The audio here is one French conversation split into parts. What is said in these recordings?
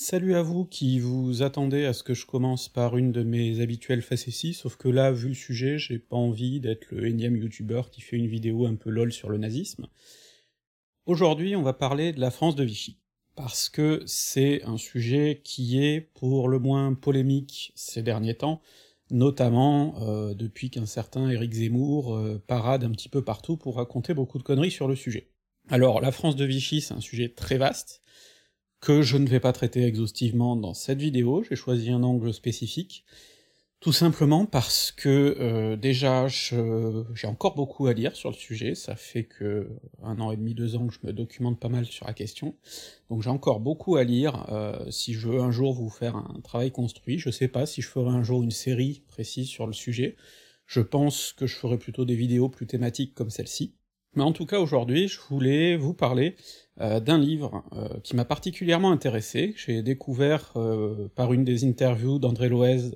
Salut à vous qui vous attendez à ce que je commence par une de mes habituelles facéties, sauf que là, vu le sujet, j'ai pas envie d'être le énième youtubeur qui fait une vidéo un peu lol sur le nazisme. Aujourd'hui, on va parler de la France de Vichy, parce que c'est un sujet qui est pour le moins polémique ces derniers temps, notamment euh, depuis qu'un certain Éric Zemmour euh, parade un petit peu partout pour raconter beaucoup de conneries sur le sujet. Alors, la France de Vichy, c'est un sujet très vaste, que je ne vais pas traiter exhaustivement dans cette vidéo, j'ai choisi un angle spécifique, tout simplement parce que euh, déjà j'ai encore beaucoup à lire sur le sujet, ça fait que un an et demi, deux ans que je me documente pas mal sur la question, donc j'ai encore beaucoup à lire, euh, si je veux un jour vous faire un travail construit, je sais pas si je ferai un jour une série précise sur le sujet, je pense que je ferai plutôt des vidéos plus thématiques comme celle-ci, mais en tout cas aujourd'hui je voulais vous parler euh, d'un livre euh, qui m'a particulièrement intéressé, j'ai découvert euh, par une des interviews d'André Loez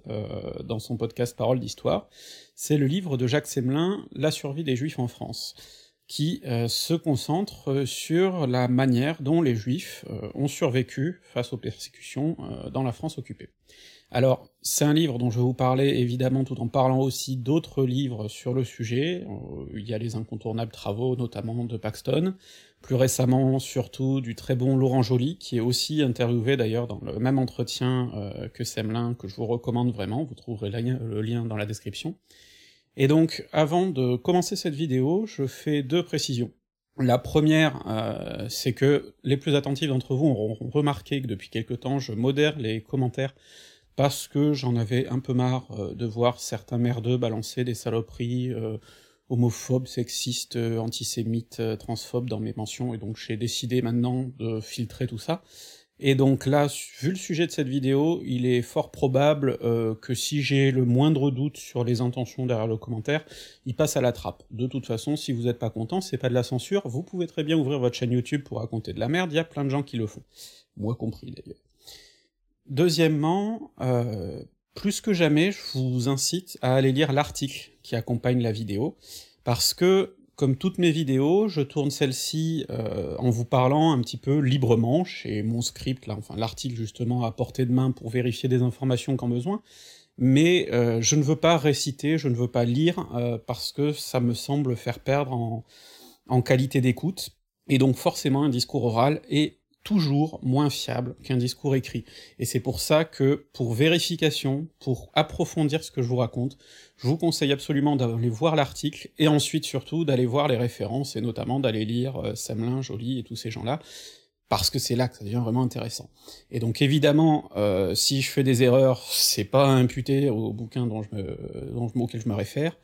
dans son podcast Parole d'Histoire, c'est le livre de Jacques Semelin, La survie des Juifs en France, qui se concentre sur la manière dont les Juifs ont survécu face aux persécutions dans la France occupée. Alors, c'est un livre dont je vais vous parler évidemment tout en parlant aussi d'autres livres sur le sujet, il y a les incontournables travaux notamment de Paxton, plus récemment surtout du très bon Laurent Joly, qui est aussi interviewé d'ailleurs dans le même entretien euh, que Semelin, que je vous recommande vraiment, vous trouverez le lien dans la description. Et donc, avant de commencer cette vidéo, je fais deux précisions. La première, euh, c'est que les plus attentifs d'entre vous auront remarqué que depuis quelque temps, je modère les commentaires parce que j'en avais un peu marre euh, de voir certains merdeux balancer des saloperies euh, antisémite, euh, transphobe dans mes mentions, et donc j'ai décidé maintenant de filtrer tout ça. Et donc là, vu le sujet de cette vidéo, il est fort probable que si j'ai le moindre doute sur les intentions derrière le commentaire, il passe à la trappe. De toute façon, si vous êtes pas content, c'est pas de la censure, vous pouvez très bien ouvrir votre chaîne YouTube pour raconter de la merde, il y a plein de gens qui le font. Moi compris d'ailleurs. Deuxièmement, euh, plus que jamais, je vous incite à aller lire l'article qui accompagne la vidéo, parce que, comme toutes mes vidéos, je tourne celle-ci euh, en vous parlant un petit peu librement, chez mon script, là, enfin l'article justement à portée de main pour vérifier des informations quand besoin, mais euh, je ne veux pas réciter, je ne veux pas lire, euh, parce que ça me semble faire perdre en, en qualité d'écoute, et donc forcément un discours oral est toujours moins fiable qu'un discours écrit. Et c'est pour ça que, pour vérification, pour approfondir ce que je vous raconte, je vous conseille absolument d'aller voir l'article, et ensuite surtout d'aller voir les références, et notamment d'aller lire euh, Samelin, Joly et tous ces gens-là, parce que c'est là que ça devient vraiment intéressant. Et donc évidemment, euh, si je fais des erreurs, c'est pas imputé au bouquin dont je me, dont, auquel je me réfère,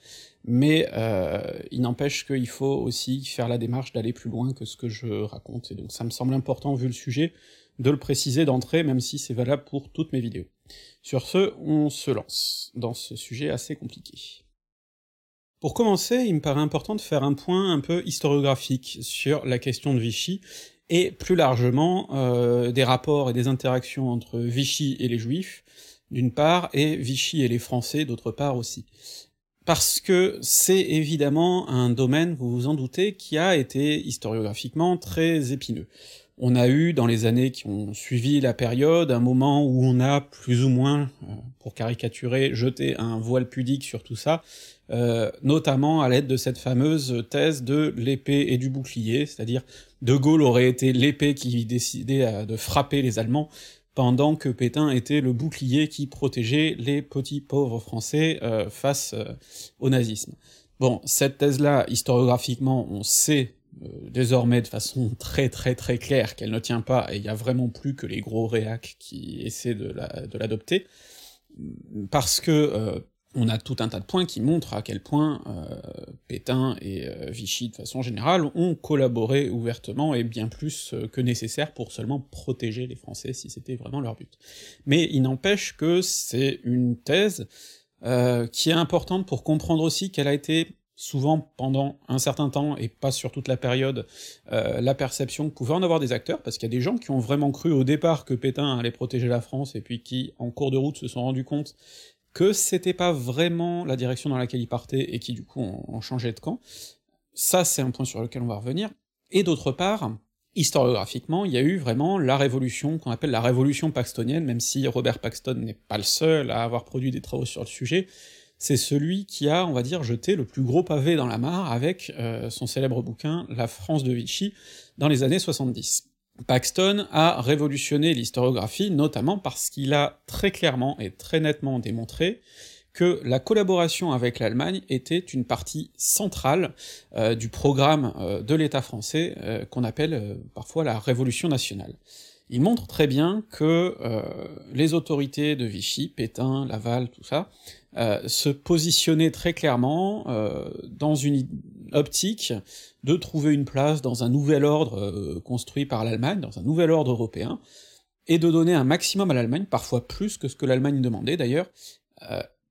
mais euh, il n'empêche qu'il faut aussi faire la démarche d'aller plus loin que ce que je raconte, et donc ça me semble important, vu le sujet, de le préciser d'entrée, même si c'est valable pour toutes mes vidéos. Sur ce, on se lance dans ce sujet assez compliqué. Pour commencer, il me paraît important de faire un point un peu historiographique sur la question de Vichy, et plus largement euh, des rapports et des interactions entre Vichy et les Juifs, d'une part, et Vichy et les Français, d'autre part aussi. Parce que c'est évidemment un domaine, vous vous en doutez, qui a été historiographiquement très épineux. On a eu, dans les années qui ont suivi la période, un moment où on a plus ou moins, euh, pour caricaturer, jeté un voile pudique sur tout ça, euh, notamment à l'aide de cette fameuse thèse de l'épée et du bouclier, c'est-à-dire De Gaulle aurait été l'épée qui décidait de frapper les Allemands, pendant que Pétain était le bouclier qui protégeait les petits pauvres français euh, face au nazisme. Bon, cette thèse-là, historiographiquement, on sait euh, désormais de façon très très très claire qu'elle ne tient pas, et il y a vraiment plus que les gros réacs qui essaient de l'adopter, parce que euh, on a tout un tas de points qui montrent à quel point euh, Pétain et Vichy, de façon générale, ont collaboré ouvertement et bien plus que nécessaire pour seulement protéger les Français si c'était vraiment leur but. Mais il n'empêche que c'est une thèse qui est importante pour comprendre aussi qu'elle a été souvent pendant un certain temps, et pas sur toute la période, euh, la perception que pouvaient en avoir des acteurs, parce qu'il y a des gens qui ont vraiment cru au départ que Pétain allait protéger la France, et puis qui, en cours de route, se sont rendus compte que c'était pas vraiment la direction dans laquelle ils partaient, et qui du coup ont, changé de camp. Ça, c'est un point sur lequel on va revenir. Et d'autre part, historiographiquement, il y a eu vraiment la révolution qu'on appelle la révolution paxtonienne, même si Robert Paxton n'est pas le seul à avoir produit des travaux sur le sujet, c'est celui qui a, on va dire, jeté le plus gros pavé dans la mare avec euh, son célèbre bouquin La France de Vichy dans les années 70. Paxton a révolutionné l'historiographie, notamment parce qu'il a très clairement et très nettement démontré que la collaboration avec l'Allemagne était une partie centrale euh, du programme euh, de l'État français euh, qu'on appelle parfois la Révolution nationale. Il montre très bien que les autorités de Vichy, Pétain, Laval, tout ça, se positionnaient très clairement dans une optique de trouver une place dans un nouvel ordre construit par l'Allemagne, dans un nouvel ordre européen, et de donner un maximum à l'Allemagne, parfois plus que ce que l'Allemagne demandait d'ailleurs,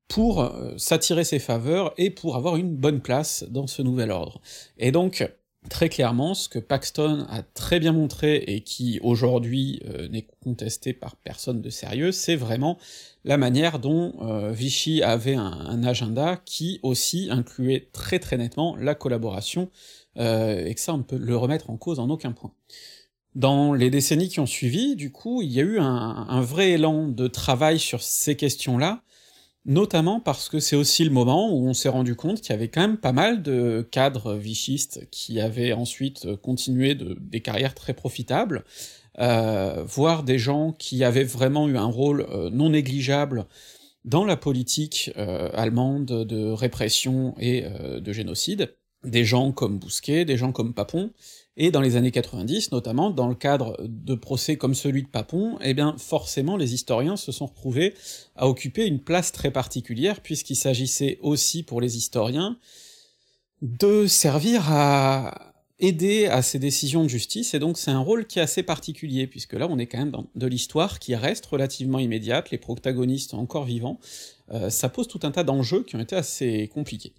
pour euh, s'attirer ses faveurs et pour avoir une bonne place dans ce nouvel ordre. Et donc, très clairement, ce que Paxton a très bien montré et qui aujourd'hui euh, n'est contesté par personne de sérieux, c'est vraiment la manière dont euh, Vichy avait un, agenda qui aussi incluait très très nettement la collaboration, et que ça on peut le remettre en cause en aucun point. Dans les décennies qui ont suivi, du coup, il y a eu un vrai élan de travail sur ces questions-là, notamment parce que c'est aussi le moment où on s'est rendu compte qu'il y avait quand même pas mal de cadres vichistes qui avaient ensuite continué de, des carrières très profitables, euh, voire des gens qui avaient vraiment eu un rôle euh, non négligeable dans la politique euh, allemande de répression et euh, de génocide, des gens comme Bousquet, des gens comme Papon, et dans les années 90, notamment, dans le cadre de procès comme celui de Papon, eh bien forcément les historiens se sont retrouvés à occuper une place très particulière, puisqu'il s'agissait aussi pour les historiens de servir à aider à ces décisions de justice, et donc c'est un rôle qui est assez particulier, puisque là on est quand même dans de l'histoire qui reste relativement immédiate, les protagonistes encore vivants, euh, ça pose tout un tas d'enjeux qui ont été assez compliqués.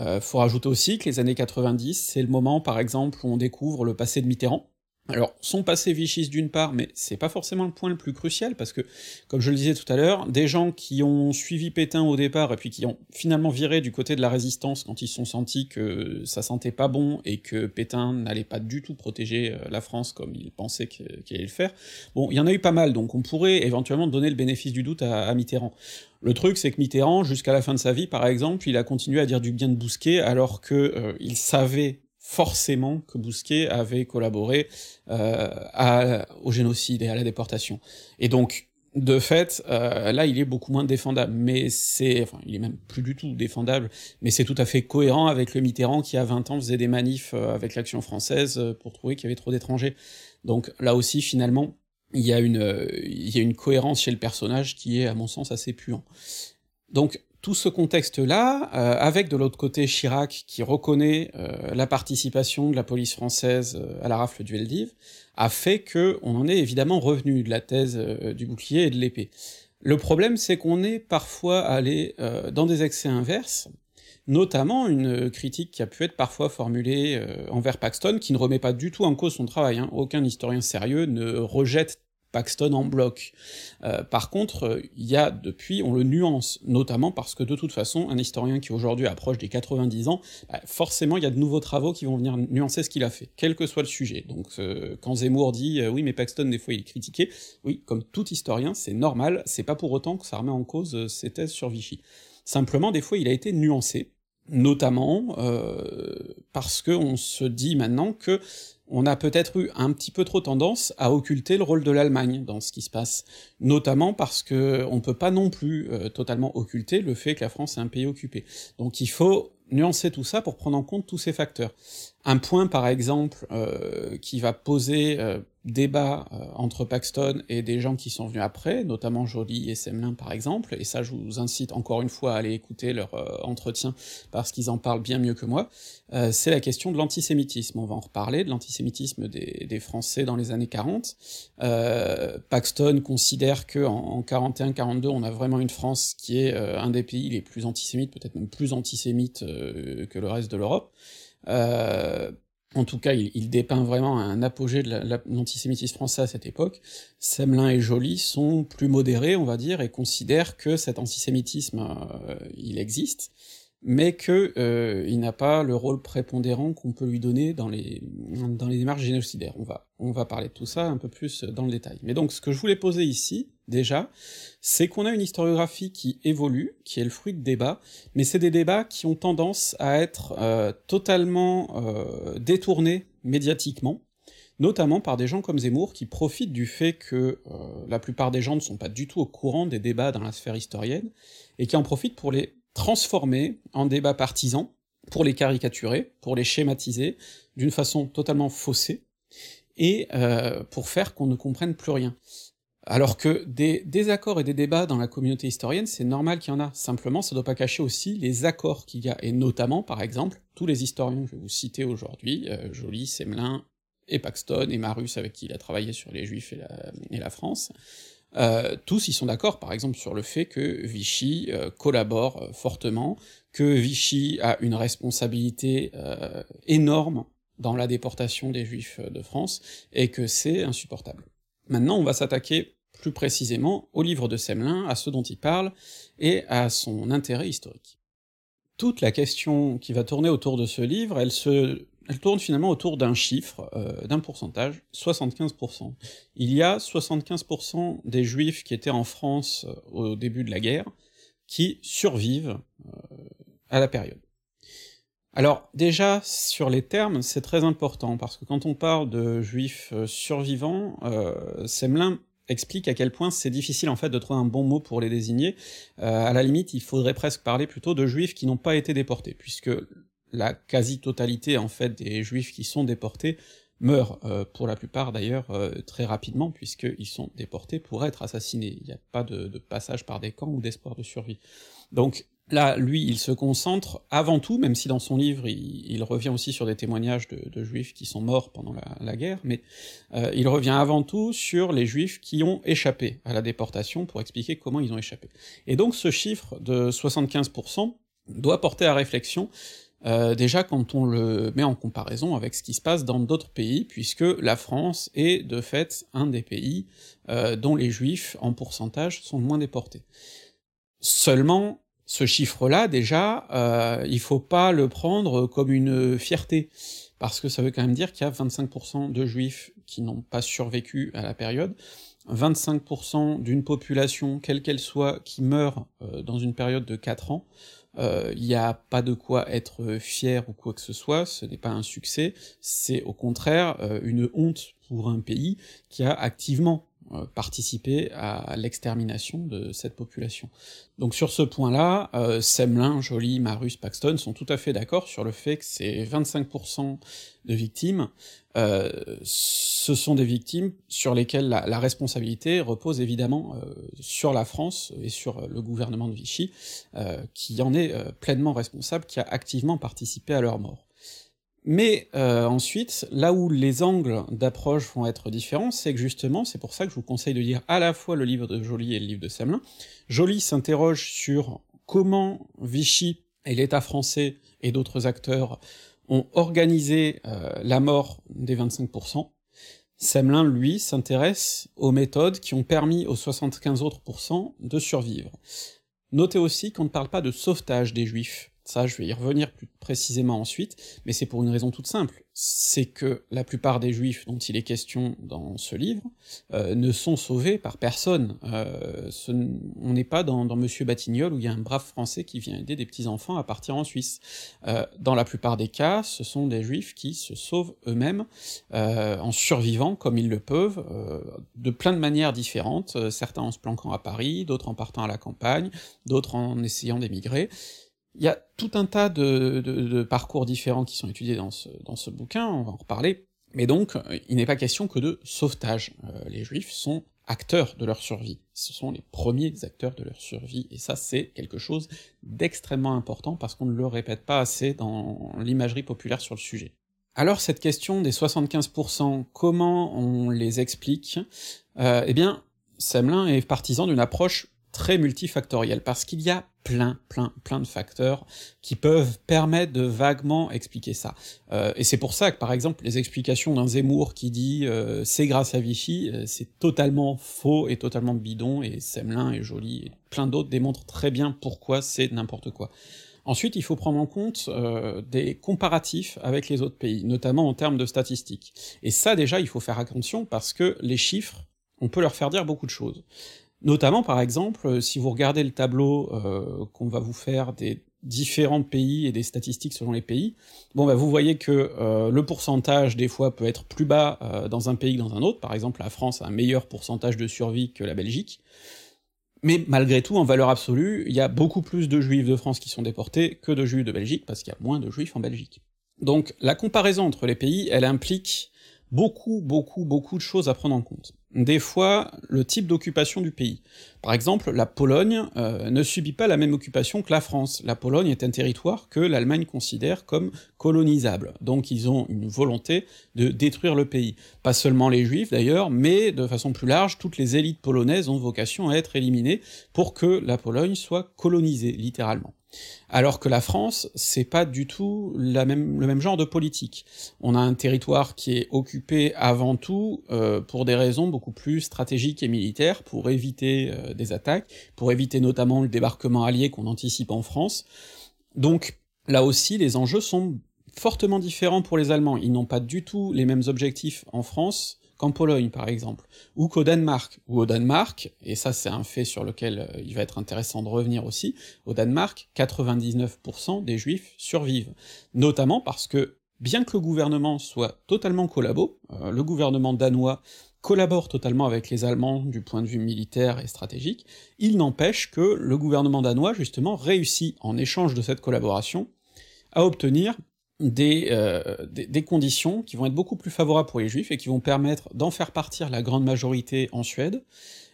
Euh, faut rajouter aussi que les années 90, c'est le moment, par exemple, où on découvre le passé de Mitterrand, alors, son passé vichiste d'une part, mais c'est pas forcément le point le plus crucial, parce que, comme je le disais tout à l'heure, des gens qui ont suivi Pétain au départ, et puis qui ont finalement viré du côté de la résistance quand ils se sont sentis que ça sentait pas bon, et que Pétain n'allait pas du tout protéger euh, la France comme il pensait qu'il allait le faire, bon, il y en a eu pas mal, donc on pourrait éventuellement donner le bénéfice du doute à, Mitterrand. Le truc, c'est que Mitterrand, jusqu'à la fin de sa vie, par exemple, il a continué à dire du bien de Bousquet, alors que euh, il savait forcément que Bousquet avait collaboré euh, au génocide et à la déportation. Et donc, de fait, euh, là, il est beaucoup moins défendable, mais c'est, enfin, il est même plus du tout défendable, mais c'est tout à fait cohérent avec le Mitterrand qui, à 20 ans, faisait des manifs euh, avec l'Action française pour trouver qu'il y avait trop d'étrangers. Donc là aussi, finalement, il y a une, il y a une cohérence chez le personnage qui est, à mon sens, assez puant. Donc, tout ce contexte-là, euh, avec de l'autre côté Chirac qui reconnaît euh, la participation de la police française euh, à la rafle du Veldiv, a fait que on en est évidemment revenu de la thèse du bouclier et de l'épée. Le problème, c'est qu'on est parfois allé dans des excès inverses, notamment une critique qui a pu être parfois formulée envers Paxton, qui ne remet pas du tout en cause son travail, hein. aucun historien sérieux ne rejette Paxton en bloc. Euh, par contre, il y a depuis, on le nuance, notamment parce que de toute façon, un historien qui aujourd'hui approche des 90 ans, bah, forcément il y a de nouveaux travaux qui vont venir nuancer ce qu'il a fait, quel que soit le sujet. Donc euh, quand Zemmour dit euh, oui mais Paxton des fois il est critiqué, oui, comme tout historien, c'est normal, c'est pas pour autant que ça remet en cause ses thèses sur Vichy. Simplement, des fois, il a été nuancé, notamment parce que on se dit maintenant que on a peut-être eu un petit peu trop tendance à occulter le rôle de l'Allemagne dans ce qui se passe, notamment parce que on peut pas non plus euh, totalement occulter le fait que la France est un pays occupé. Donc il faut nuancer tout ça pour prendre en compte tous ces facteurs. Un point, par exemple, euh, qui va poser euh, débat euh, entre Paxton et des gens qui sont venus après, notamment Joly et Semelin par exemple, et ça je vous incite encore une fois à aller écouter leur entretien parce qu'ils en parlent bien mieux que moi, c'est la question de l'antisémitisme. On va en reparler, de l'antisémitisme des, des, Français dans les années 40. Paxton considère que en, 41-42 on a vraiment une France qui est un des pays les plus antisémites, peut-être même plus antisémite que le reste de l'Europe. Euh, en tout cas, il, dépeint vraiment un apogée de l'antisémitisme français à cette époque. Semelin et Joly sont plus modérés, on va dire, et considèrent que cet antisémitisme, euh, il existe, mais que euh, il n'a pas le rôle prépondérant qu'on peut lui donner dans les, dans les démarches génocidaires. On va, on va parler de tout ça un peu plus dans le détail. Mais donc ce que je voulais poser ici, déjà, c'est qu'on a une historiographie qui évolue, qui est le fruit de débats, mais c'est des débats qui ont tendance à être euh, totalement euh, détournés médiatiquement, notamment par des gens comme Zemmour qui profitent du fait que euh, la plupart des gens ne sont pas du tout au courant des débats dans la sphère historienne, et qui en profitent pour les transformer en débats partisans, pour les caricaturer, pour les schématiser d'une façon totalement faussée, et pour faire qu'on ne comprenne plus rien. Alors que des désaccords et des débats dans la communauté historienne, c'est normal qu'il y en a, simplement ça doit pas cacher aussi les accords qu'il y a, et notamment, par exemple, tous les historiens que je vais vous citer aujourd'hui, euh, Joly, Semelin, et Paxton, et Marus avec qui il a travaillé sur les Juifs et la, France, euh, tous ils sont d'accord, par exemple, sur le fait que Vichy euh, collabore fortement, que Vichy a une responsabilité énorme dans la déportation des Juifs de France, et que c'est insupportable. Maintenant, on va s'attaquer plus précisément au livre de Semelin, à ce dont il parle, et à son intérêt historique. Toute la question qui va tourner autour de ce livre, elle se elle tourne finalement autour d'un chiffre, euh, d'un pourcentage, 75%. Il y a 75% des juifs qui étaient en France euh, au début de la guerre qui survivent euh, à la période. Alors déjà, sur les termes, c'est très important, parce que quand on parle de juifs survivants, euh, Semelin explique à quel point c'est difficile en fait de trouver un bon mot pour les désigner. Euh, à la limite, il faudrait presque parler plutôt de juifs qui n'ont pas été déportés, puisque la quasi-totalité en fait des juifs qui sont déportés meurent, euh, pour la plupart d'ailleurs euh, très rapidement, puisqu'ils sont déportés pour être assassinés. Il n'y a pas de, de, passage par des camps ou d'espoir de survie. Donc là, lui, il se concentre avant tout, même si dans son livre il, revient aussi sur des témoignages de, juifs qui sont morts pendant la, la guerre, mais euh, il revient avant tout sur les juifs qui ont échappé à la déportation pour expliquer comment ils ont échappé. Et donc ce chiffre de 75% doit porter à réflexion euh, déjà quand on le met en comparaison avec ce qui se passe dans d'autres pays, puisque la France est de fait un des pays euh, dont les juifs, en pourcentage, sont moins déportés. Seulement, ce chiffre-là, déjà, euh, il faut pas le prendre comme une fierté, parce que ça veut quand même dire qu'il y a 25% de juifs qui n'ont pas survécu à la période, 25% d'une population, quelle qu'elle soit, qui meurt euh, dans une période de 4 ans, il euh, n'y a pas de quoi être fier ou quoi que ce soit, ce n'est pas un succès, c'est au contraire euh, une honte pour un pays qui a activement euh, participé à l'extermination de cette population. Donc sur ce point-là, euh, Semelin, Joly, Marus, Paxton sont tout à fait d'accord sur le fait que ces 25% de victimes, euh, ce sont des victimes sur lesquelles la, responsabilité repose évidemment euh, sur la France et sur le gouvernement de Vichy, qui en est pleinement responsable, qui a activement participé à leur mort. Mais euh, ensuite, là où les angles d'approche vont être différents, c'est que justement, c'est pour ça que je vous conseille de lire à la fois le livre de Joly et le livre de Semelin. Joly s'interroge sur comment Vichy et l'État français et d'autres acteurs ont organisé euh, la mort des 25%. Semelin, lui, s'intéresse aux méthodes qui ont permis aux 75 autres de survivre. Notez aussi qu'on ne parle pas de sauvetage des juifs, ça je vais y revenir plus précisément ensuite, mais c'est pour une raison toute simple, c'est que la plupart des juifs dont il est question dans ce livre euh, ne sont sauvés par personne. Euh, on n'est pas dans, dans Monsieur Batignolles où il y a un brave français qui vient aider des petits-enfants à partir en Suisse. Euh, dans la plupart des cas, ce sont des juifs qui se sauvent eux-mêmes en survivant comme ils le peuvent, de plein de manières différentes, certains en se planquant à Paris, d'autres en partant à la campagne, d'autres en essayant d'émigrer, il y a tout un tas de, parcours différents qui sont étudiés dans ce, bouquin, on va en reparler, mais donc il n'est pas question que de sauvetage. Euh, les juifs sont acteurs de leur survie, ce sont les premiers acteurs de leur survie, et ça c'est quelque chose d'extrêmement important parce qu'on ne le répète pas assez dans l'imagerie populaire sur le sujet. Alors cette question des 75%, comment on les explique? Euh, Eh bien, Semelin est partisan d'une approche très multifactoriel, parce qu'il y a plein, plein, plein de facteurs qui peuvent permettre de vaguement expliquer ça. Euh, et c'est pour ça que, par exemple, les explications d'un Zemmour qui dit euh, c'est grâce à Vichy, euh, c'est totalement faux et totalement bidon, et Semelin et Joly et plein d'autres démontrent très bien pourquoi c'est n'importe quoi. Ensuite, il faut prendre en compte euh, des comparatifs avec les autres pays, notamment en termes de statistiques. Et ça déjà, il faut faire attention parce que les chiffres, on peut leur faire dire beaucoup de choses. Notamment, par exemple, si vous regardez le tableau euh, qu'on va vous faire des différents pays et des statistiques selon les pays, bon bah vous voyez que euh, le pourcentage des fois peut être plus bas euh, dans un pays que dans un autre, par exemple la France a un meilleur pourcentage de survie que la Belgique, mais malgré tout, en valeur absolue, il y a beaucoup plus de juifs de France qui sont déportés que de juifs de Belgique, parce qu'il y a moins de juifs en Belgique. Donc la comparaison entre les pays, elle implique beaucoup, beaucoup, beaucoup de choses à prendre en compte des fois le type d'occupation du pays. Par exemple, la Pologne euh, ne subit pas la même occupation que la France. La Pologne est un territoire que l'Allemagne considère comme colonisable, donc ils ont une volonté de détruire le pays. Pas seulement les juifs d'ailleurs, mais de façon plus large, toutes les élites polonaises ont vocation à être éliminées pour que la Pologne soit colonisée, littéralement. Alors que la France, c'est pas du tout le même genre de politique. On a un territoire qui est occupé avant tout euh, pour des raisons beaucoup plus stratégiques et militaires, pour éviter euh, des attaques, pour éviter notamment le débarquement allié qu'on anticipe en France. Donc là aussi, les enjeux sont fortement différents pour les Allemands. Ils n'ont pas du tout les mêmes objectifs en France qu'en Pologne par exemple, ou qu'au Danemark, ou au Danemark, et ça c'est un fait sur lequel euh, il va être intéressant de revenir aussi, au Danemark, 99% des juifs survivent, notamment parce que, bien que le gouvernement soit totalement collabo, euh, le gouvernement danois collabore totalement avec les Allemands du point de vue militaire et stratégique, il n'empêche que le gouvernement danois, justement, réussit, en échange de cette collaboration, à obtenir euh, des, des, conditions qui vont être beaucoup plus favorables pour les juifs et qui vont permettre d'en faire partir la grande majorité en Suède,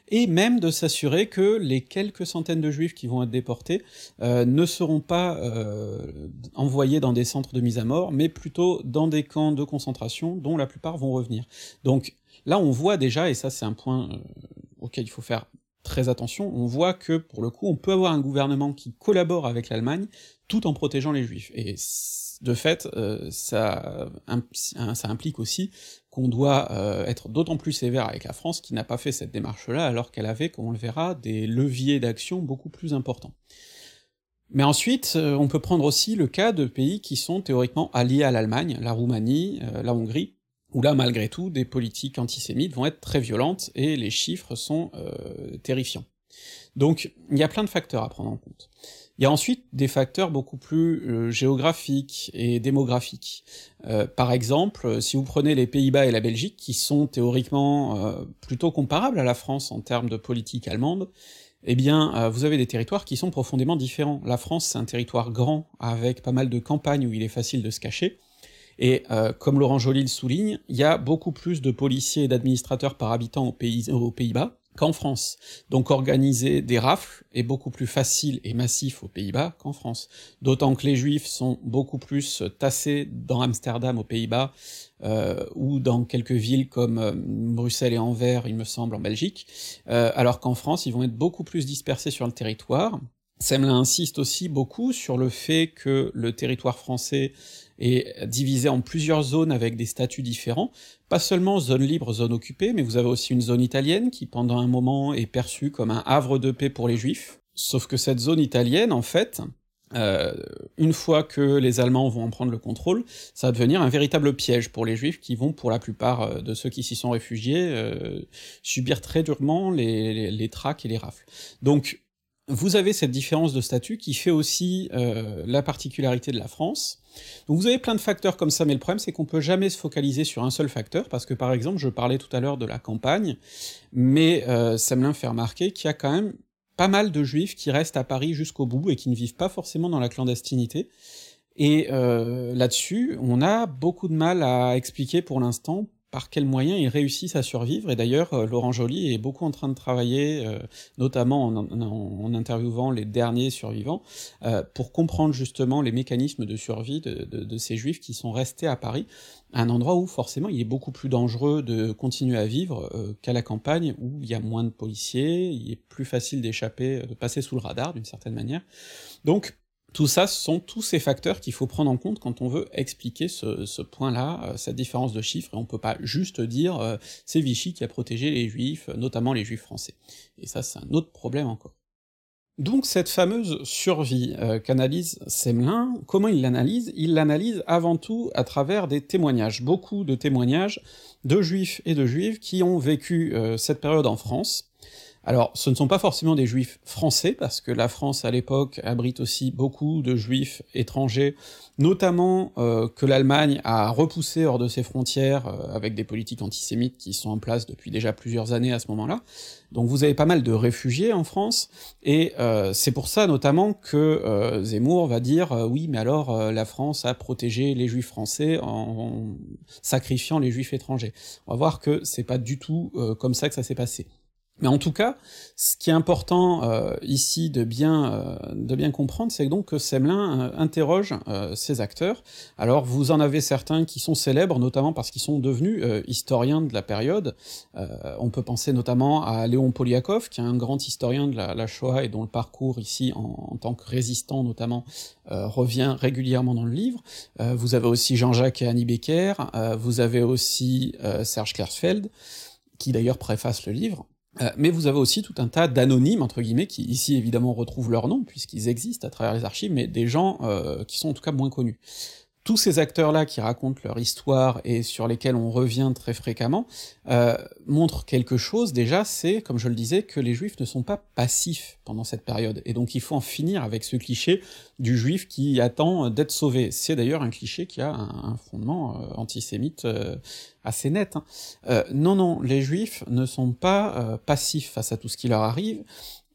et même de s'assurer que les quelques centaines de juifs qui vont être déportés euh, ne seront pas euh, envoyés dans des centres de mise à mort, mais plutôt dans des camps de concentration dont la plupart vont revenir. Donc là on voit déjà, et ça c'est un point auquel il faut faire très attention, on voit que pour le coup on peut avoir un gouvernement qui collabore avec l'Allemagne tout en protégeant les juifs, et de fait, euh, ça, implique aussi qu'on doit euh, être d'autant plus sévère avec la France qui n'a pas fait cette démarche-là, alors qu'elle avait, comme on le verra, des leviers d'action beaucoup plus importants. Mais ensuite, euh, on peut prendre aussi le cas de pays qui sont théoriquement alliés à l'Allemagne, la Roumanie, la Hongrie, où là, malgré tout, des politiques antisémites vont être très violentes, et les chiffres sont terrifiants. Donc, il y a plein de facteurs à prendre en compte. Il y a ensuite des facteurs beaucoup plus euh, géographiques et démographiques. Euh, par exemple, euh, si vous prenez les Pays-Bas et la Belgique, qui sont théoriquement plutôt comparables à la France en termes de politique allemande, eh bien, vous avez des territoires qui sont profondément différents. La France, c'est un territoire grand, avec pas mal de campagnes où il est facile de se cacher, et comme Laurent Joly le souligne, il y a beaucoup plus de policiers et d'administrateurs par habitant aux Pays-Bas, qu'en France. Donc organiser des rafles est beaucoup plus facile et massif aux Pays-Bas qu'en France. D'autant que les Juifs sont beaucoup plus tassés dans Amsterdam aux Pays-Bas, euh, ou dans quelques villes comme euh, Bruxelles et Anvers, il me semble, en Belgique, euh, alors qu'en France, ils vont être beaucoup plus dispersés sur le territoire, Semlin insiste aussi beaucoup sur le fait que le territoire français est divisé en plusieurs zones avec des statuts différents, pas seulement zone libre, zone occupée, mais vous avez aussi une zone italienne qui pendant un moment est perçue comme un havre de paix pour les juifs, sauf que cette zone italienne, en fait, euh, une fois que les Allemands vont en prendre le contrôle, ça va devenir un véritable piège pour les Juifs qui vont, pour la plupart euh, de ceux qui s'y sont réfugiés, euh, subir très durement les, les, les traques et les rafles. Donc vous avez cette différence de statut qui fait aussi euh, la particularité de la France. Donc vous avez plein de facteurs comme ça, mais le problème c'est qu'on peut jamais se focaliser sur un seul facteur, parce que par exemple, je parlais tout à l'heure de la campagne, mais euh, l'a fait remarquer qu'il y a quand même pas mal de juifs qui restent à Paris jusqu'au bout et qui ne vivent pas forcément dans la clandestinité, et euh, là-dessus, on a beaucoup de mal à expliquer pour l'instant par quels moyens ils réussissent à survivre, et d'ailleurs euh, Laurent Joly est beaucoup en train de travailler, euh, notamment en, interviewant les derniers survivants, euh, pour comprendre justement les mécanismes de survie de, ces juifs qui sont restés à Paris, un endroit où forcément il est beaucoup plus dangereux de continuer à vivre qu'à la campagne, où il y a moins de policiers, il est plus facile d'échapper, de passer sous le radar d'une certaine manière. Donc tout ça, ce sont tous ces facteurs qu'il faut prendre en compte quand on veut expliquer ce, point-là, euh, cette différence de chiffres, et on peut pas juste dire euh, c'est Vichy qui a protégé les juifs, notamment les juifs français. Et ça, c'est un autre problème encore. Donc cette fameuse survie euh, qu'analyse Semelin, comment il l'analyse? Il l'analyse avant tout à travers des témoignages, beaucoup de témoignages de juifs et de juives qui ont vécu euh, cette période en France, alors, ce ne sont pas forcément des juifs français, parce que la France, à l'époque, abrite aussi beaucoup de juifs étrangers, notamment euh, que l'Allemagne a repoussé hors de ses frontières, euh, avec des politiques antisémites qui sont en place depuis déjà plusieurs années à ce moment-là. Donc vous avez pas mal de réfugiés en France, et euh, c'est pour ça notamment que Zemmour va dire oui, mais alors la France a protégé les juifs français en, en, sacrifiant les juifs étrangers ». On va voir que c'est pas du tout comme ça que ça s'est passé. Mais en tout cas, ce qui est important euh, ici de bien, euh, de bien comprendre, c'est donc que Semelin euh, interroge ces acteurs. Alors vous en avez certains qui sont célèbres, notamment parce qu'ils sont devenus historiens de la période. on peut penser notamment à Léon Poliakov, qui est un grand historien de la, la Shoah et dont le parcours ici, en, en tant que résistant notamment, revient régulièrement dans le livre. vous avez aussi Jean-Jacques et Annie Becker, vous avez aussi Serge Klersfeld, qui d'ailleurs préface le livre. Euh, mais vous avez aussi tout un tas d'anonymes, entre guillemets, qui ici évidemment retrouvent leur nom, puisqu'ils existent à travers les archives, mais des gens euh, qui sont en tout cas moins connus tous ces acteurs-là qui racontent leur histoire et sur lesquels on revient très fréquemment, euh, montrent quelque chose, déjà, c'est, comme je le disais, que les juifs ne sont pas passifs pendant cette période, et donc il faut en finir avec ce cliché du juif qui attend d'être sauvé. C'est d'ailleurs un cliché qui a un, fondement euh, antisémite euh, assez net. Hein. Non, non, les juifs ne sont pas passifs face à tout ce qui leur arrive,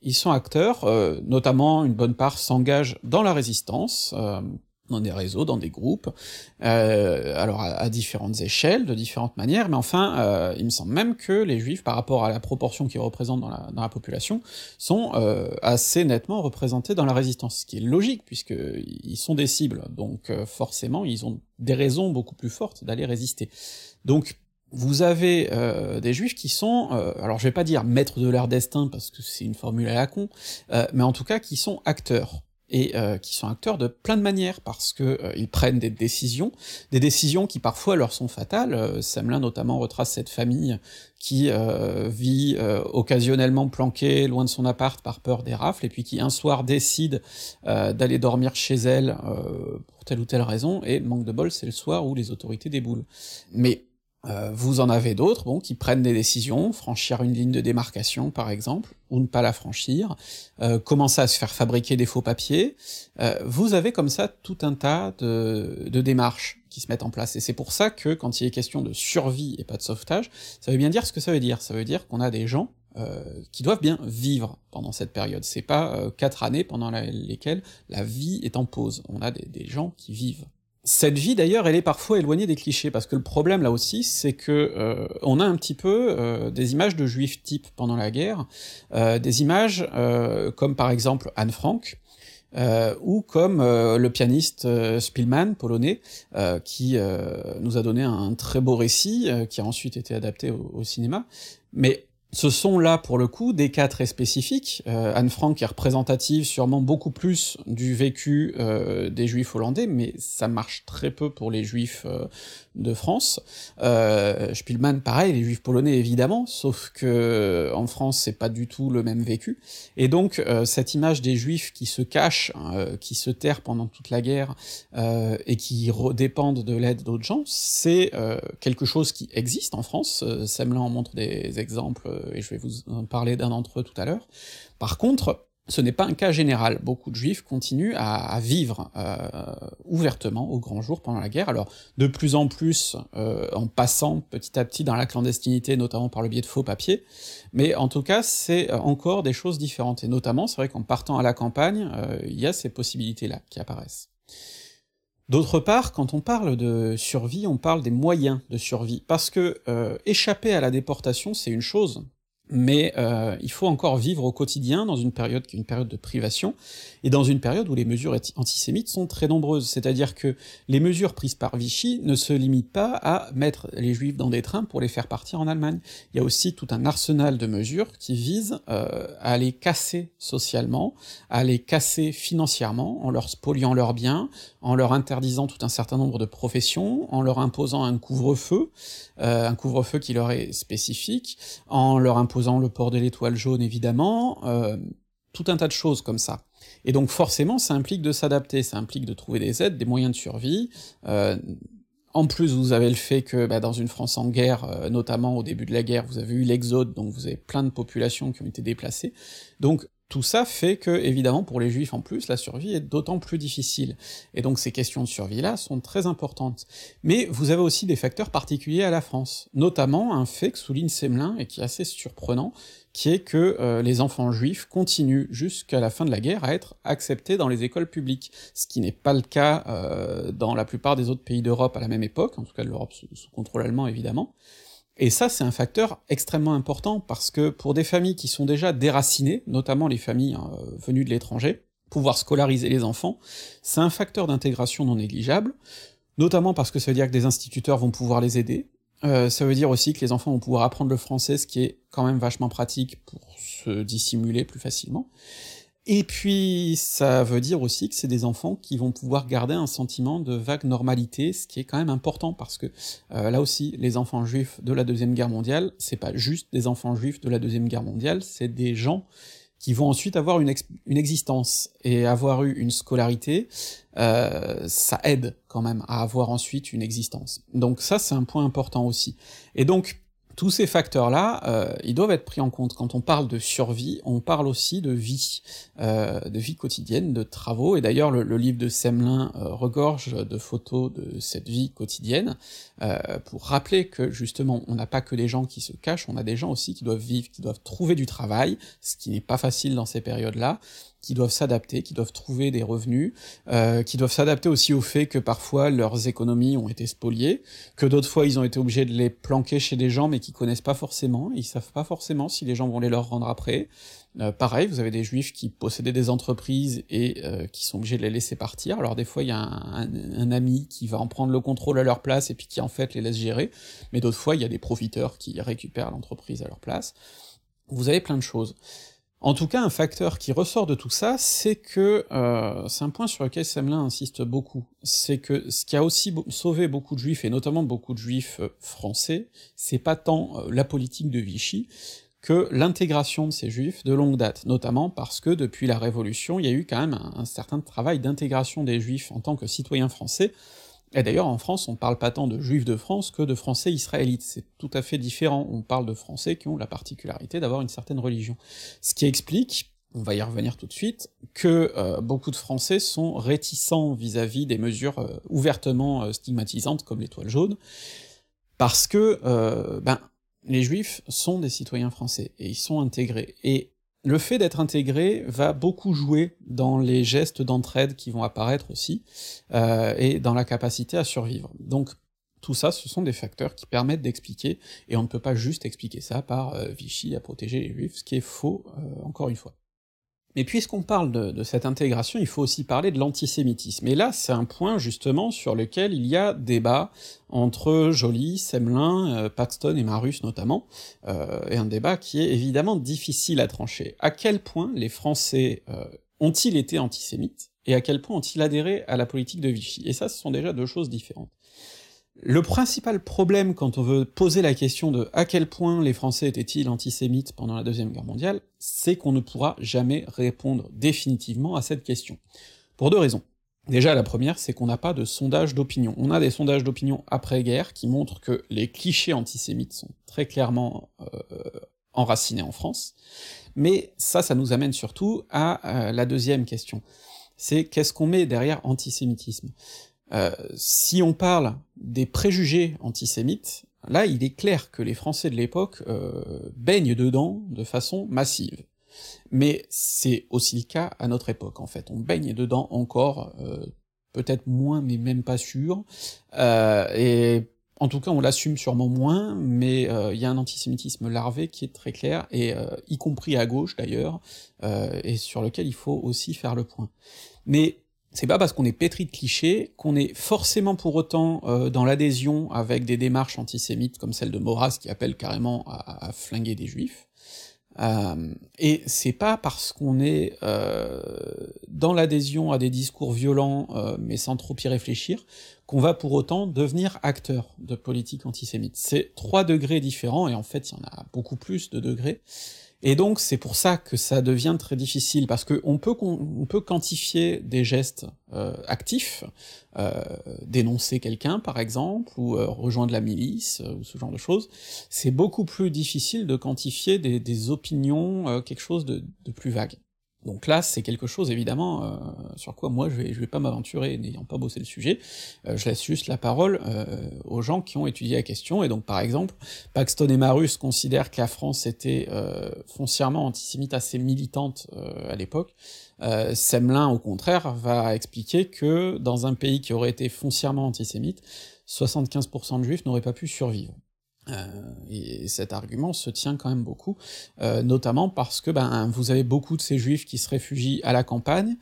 ils sont acteurs, notamment une bonne part s'engage dans la résistance, dans des réseaux, dans des groupes, euh, alors à, différentes échelles, de différentes manières, mais enfin, euh, il me semble même que les juifs, par rapport à la proportion qu'ils représentent dans la, dans la, population, sont euh, assez nettement représentés dans la résistance, ce qui est logique, puisqu'ils sont des cibles, donc euh, forcément, ils ont des raisons beaucoup plus fortes d'aller résister. Donc, vous avez euh, des juifs qui sont, euh, alors je vais pas dire maîtres de leur destin parce que c'est une formule à la con, euh, mais en tout cas qui sont acteurs et euh, qui sont acteurs de plein de manières, parce que euh, prennent des décisions, des décisions qui parfois leur sont fatales. Euh, Semelin notamment retrace cette famille qui vit occasionnellement planquée loin de son appart par peur des rafles, et puis qui un soir décide d'aller dormir chez elle pour telle ou telle raison, et manque de bol, c'est le soir où les autorités déboulent. Mais euh, vous en avez d'autres, bon, qui prennent des décisions, franchir une ligne de démarcation par exemple, ou ne pas la franchir, euh, commencer à se faire fabriquer des faux papiers. Euh, vous avez comme ça tout un tas de, démarches qui se mettent en place, et c'est pour ça que quand il est question de survie et pas de sauvetage, ça veut bien dire ce que ça veut dire. Ça veut dire qu'on a des gens qui doivent bien vivre pendant cette période. C'est pas quatre années pendant lesquelles la vie est en pause. On a des gens qui vivent. Cette vie d'ailleurs, elle est parfois éloignée des clichés, parce que le problème là aussi, c'est que euh, on a un petit peu euh, des images de juifs type pendant la guerre, euh, des images comme par exemple Anne Frank, ou comme le pianiste Spielmann, polonais, qui nous a donné un très beau récit, qui a ensuite été adapté au, au cinéma, mais ce sont là, pour le coup, des cas très spécifiques. Euh, Anne Frank est représentative sûrement beaucoup plus du vécu euh, des juifs hollandais, mais ça marche très peu pour les juifs euh, de France. Euh, Spielmann, pareil, les juifs polonais évidemment, sauf que en France c'est pas du tout le même vécu. Et donc euh, cette image des juifs qui se cachent, euh, qui se terrent pendant toute la guerre euh, et qui dépendent de l'aide d'autres gens, c'est euh, quelque chose qui existe en France. Semelin en montre des exemples et je vais vous en parler d'un d'entre eux tout à l'heure. Par contre, ce n'est pas un cas général. Beaucoup de juifs continuent à, à vivre euh, ouvertement au grand jour pendant la guerre, alors de plus en plus euh, en passant petit à petit dans la clandestinité, notamment par le biais de faux papiers, mais en tout cas c'est encore des choses différentes, et notamment c'est vrai qu'en partant à la campagne, euh, il y a ces possibilités-là qui apparaissent. D'autre part, quand on parle de survie, on parle des moyens de survie, parce que euh, échapper à la déportation, c'est une chose, mais euh, il faut encore vivre au quotidien dans une période qui est une période de privation, et dans une période où les mesures antisémites sont très nombreuses, c'est-à-dire que les mesures prises par Vichy ne se limitent pas à mettre les juifs dans des trains pour les faire partir en Allemagne. Il y a aussi tout un arsenal de mesures qui visent euh, à les casser socialement, à les casser financièrement, en leur spoliant leurs biens, en leur interdisant tout un certain nombre de professions, en leur imposant un couvre-feu, euh, un couvre-feu qui leur est spécifique, en leur imposant le port de l'étoile jaune évidemment, euh, tout un tas de choses comme ça. Et donc forcément, ça implique de s'adapter, ça implique de trouver des aides, des moyens de survie, euh, en plus, vous avez le fait que bah, dans une France en guerre, euh, notamment au début de la guerre, vous avez eu l'exode, donc vous avez plein de populations qui ont été déplacées. Donc tout ça fait que, évidemment, pour les juifs en plus, la survie est d'autant plus difficile. Et donc ces questions de survie-là sont très importantes. Mais vous avez aussi des facteurs particuliers à la France, notamment un fait que souligne Semelin, et qui est assez surprenant, qui est que euh, les enfants juifs continuent jusqu'à la fin de la guerre à être acceptés dans les écoles publiques, ce qui n'est pas le cas euh, dans la plupart des autres pays d'Europe à la même époque, en tout cas de l'Europe sous, sous contrôle allemand évidemment, et ça, c'est un facteur extrêmement important, parce que pour des familles qui sont déjà déracinées, notamment les familles hein, venues de l'étranger, pouvoir scolariser les enfants, c'est un facteur d'intégration non négligeable, notamment parce que ça veut dire que des instituteurs vont pouvoir les aider, euh, ça veut dire aussi que les enfants vont pouvoir apprendre le français, ce qui est quand même vachement pratique pour se dissimuler plus facilement, et puis, ça veut dire aussi que c'est des enfants qui vont pouvoir garder un sentiment de vague normalité, ce qui est quand même important, parce que euh, là aussi, les enfants juifs de la Deuxième Guerre mondiale, c'est pas juste des enfants juifs de la Deuxième Guerre mondiale, c'est des gens qui vont ensuite avoir une, existence, et avoir eu une scolarité, euh, ça aide quand même à avoir ensuite une existence. Donc ça, c'est un point important aussi. Et donc, tous ces facteurs-là, euh, ils doivent être pris en compte. Quand on parle de survie, on parle aussi de vie, euh, de vie quotidienne, de travaux, et d'ailleurs le, livre de Semelin euh, regorge de photos de cette vie quotidienne, pour rappeler que justement, on n'a pas que des gens qui se cachent, on a des gens aussi qui doivent vivre, qui doivent trouver du travail, ce qui n'est pas facile dans ces périodes-là, qui doivent s'adapter, qui doivent trouver des revenus, euh, qui doivent s'adapter aussi au fait que parfois leurs économies ont été spoliées, que d'autres fois ils ont été obligés de les planquer chez des gens mais qui connaissent pas forcément, ils savent pas forcément si les gens vont les leur rendre après. Euh, pareil, vous avez des juifs qui possédaient des entreprises et euh, qui sont obligés de les laisser partir, alors des fois il y a un, un, ami qui va en prendre le contrôle à leur place et puis qui en fait les laisse gérer, mais d'autres fois il y a des profiteurs qui récupèrent l'entreprise à leur place. Vous avez plein de choses. En tout cas, un facteur qui ressort de tout ça, c'est que, euh, c'est un point sur lequel Semelin insiste beaucoup, c'est que ce qui a aussi sauvé beaucoup de juifs, et notamment beaucoup de juifs euh, français, c'est pas tant euh, la politique de Vichy, que l'intégration de ces juifs de longue date, notamment parce que depuis la Révolution, il y a eu quand même un certain travail d'intégration des juifs en tant que citoyens français, et d'ailleurs, en France, on parle pas tant de juifs de France que de français israélites, c'est tout à fait différent, on parle de français qui ont la particularité d'avoir une certaine religion. Ce qui explique, on va y revenir tout de suite, que euh, beaucoup de Français sont réticents vis-à-vis des mesures euh, ouvertement euh, stigmatisantes comme l'étoile jaune, parce que, ben, les juifs sont des citoyens français, et ils sont intégrés, et le fait d'être intégré va beaucoup jouer dans les gestes d'entraide qui vont apparaître aussi, euh, et dans la capacité à survivre. Donc tout ça, ce sont des facteurs qui permettent d'expliquer, et on ne peut pas juste expliquer ça par euh, Vichy à protéger les juifs, ce qui est faux, euh, encore une fois. Mais puisqu'on parle de, cette intégration, il faut aussi parler de l'antisémitisme. Et là, c'est un point justement sur lequel il y a débat entre Joly, Semelin, euh, Paxton et Marus notamment, euh, et un débat qui est évidemment difficile à trancher. À quel point les Français euh, ont-ils été antisémites, et à quel point ont-ils adhéré à la politique de Vichy? Et ça, ce sont déjà deux choses différentes. Le principal problème quand on veut poser la question de à quel point les Français étaient-ils antisémites pendant la Deuxième Guerre mondiale, c'est qu'on ne pourra jamais répondre définitivement à cette question. Pour deux raisons. Déjà, la première, c'est qu'on n'a pas de sondage d'opinion. On a des sondages d'opinion après-guerre qui montrent que les clichés antisémites sont très clairement euh, enracinés en France, mais ça, ça nous amène surtout à euh, la deuxième question. C'est qu'est-ce qu'on met derrière antisémitisme? Euh, si on parle des préjugés antisémites, là il est clair que les Français de l'époque euh, baignent dedans de façon massive. Mais c'est aussi le cas à notre époque, en fait. On baigne dedans encore, euh, peut-être moins, mais même pas sûr, et en tout cas on l'assume sûrement moins, mais il y a un antisémitisme larvé qui est très clair, et y compris à gauche d'ailleurs, et sur lequel il faut aussi faire le point. Mais c'est pas parce qu'on est pétri de clichés qu'on est forcément pour autant euh, dans l'adhésion avec des démarches antisémites comme celle de Maurras qui appelle carrément à, flinguer des juifs. Euh, et c'est pas parce qu'on est euh, dans l'adhésion à des discours violents mais sans trop y réfléchir qu'on va pour autant devenir acteur de politique antisémite. C'est trois degrés différents, et en fait il y en a beaucoup plus de degrés, Et donc c'est pour ça que ça devient très difficile, parce qu'on peut, on peut quantifier des gestes euh, actifs, euh, dénoncer quelqu'un par exemple, ou euh, rejoindre la milice, ou ce genre de choses, c'est beaucoup plus difficile de quantifier des, opinions, quelque chose de plus vague. Donc là, c'est quelque chose évidemment euh, sur quoi moi je vais, vais pas m'aventurer, n'ayant pas bossé le sujet. Euh, je laisse juste la parole euh, aux gens qui ont étudié la question. Et donc par exemple, Paxton et Marus considèrent que la France était foncièrement antisémite assez militante à l'époque. Semelin, au contraire, va expliquer que dans un pays qui aurait été foncièrement antisémite, 75% de juifs n'auraient pas pu survivre. Euh, et cet argument se tient quand même beaucoup, euh, notamment parce que ben, vous avez beaucoup de ces juifs qui se réfugient à la campagne,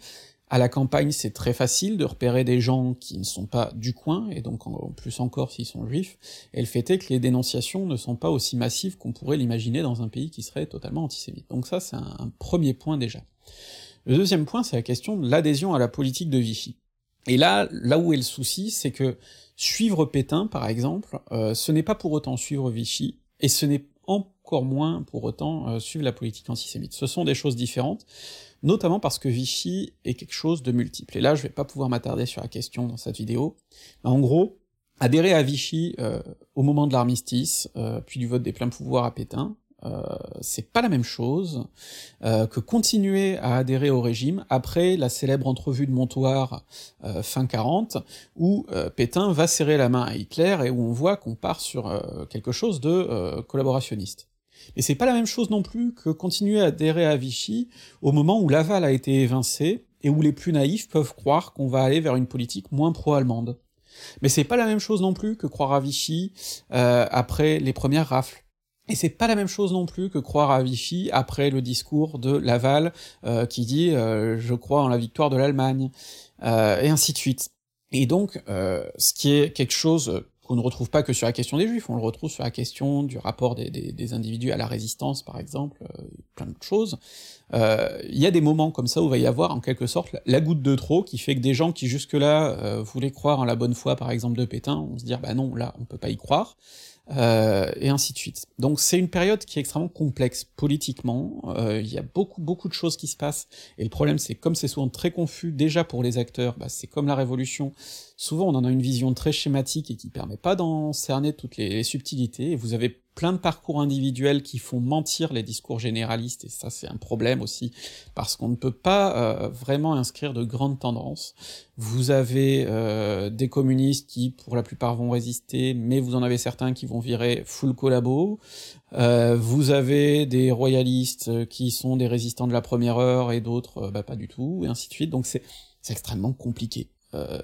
à la campagne, c'est très facile de repérer des gens qui ne sont pas du coin, et donc en plus encore s'ils sont juifs, et le fait est que les dénonciations ne sont pas aussi massives qu'on pourrait l'imaginer dans un pays qui serait totalement antisémite. Donc ça, c'est un, premier point déjà. Le deuxième point, c'est la question de l'adhésion à la politique de Vichy. Et là, là où est le souci, c'est que Suivre Pétain, par exemple, euh, ce n'est pas pour autant suivre Vichy, et ce n'est encore moins pour autant euh, suivre la politique antisémite. Ce sont des choses différentes, notamment parce que Vichy est quelque chose de multiple. Et là, je vais pas pouvoir m'attarder sur la question dans cette vidéo. En gros, adhérer à Vichy euh, au moment de l'armistice, puis du vote des pleins pouvoirs à Pétain, euh, c'est pas la même chose euh, que continuer à adhérer au régime après la célèbre entrevue de Montoire euh, fin 40, où Pétain va serrer la main à Hitler et où on voit qu'on part sur quelque chose de collaborationniste. Mais c'est pas la même chose non plus que continuer à adhérer à Vichy au moment où Laval a été évincé et où les plus naïfs peuvent croire qu'on va aller vers une politique moins pro-allemande. Mais c'est pas la même chose non plus que croire à Vichy après les premières rafles. Et c'est pas la même chose non plus que croire à Vichy après le discours de Laval euh, qui dit euh, je crois en la victoire de l'Allemagne euh, et ainsi de suite. Et donc ce qui est quelque chose qu'on ne retrouve pas que sur la question des juifs, on le retrouve sur la question du rapport des, des, individus à la résistance par exemple, plein de choses. Il y a des moments comme ça où va y avoir en quelque sorte la goutte de trop qui fait que des gens qui jusque-là voulaient croire en la bonne foi par exemple de Pétain, vont se dire bah non là on peut pas y croire. Euh, et ainsi de suite. Donc c'est une période qui est extrêmement complexe politiquement, euh, il y a beaucoup beaucoup de choses qui se passent, et le problème c'est comme c'est souvent très confus déjà pour les acteurs, bah, c'est comme la Révolution, souvent on en a une vision très schématique et qui permet pas d'en cerner toutes les, subtilités, vous avez plein de parcours individuels qui font mentir les discours généralistes, et ça c'est un problème aussi, parce qu'on ne peut pas euh, vraiment inscrire de grandes tendances. Vous avez euh, des communistes qui pour la plupart vont résister, mais vous en avez certains qui vont virer full collabo, euh, vous avez des royalistes qui sont des résistants de la première heure, et d'autres bah, pas du tout, et ainsi de suite, donc c'est extrêmement compliqué,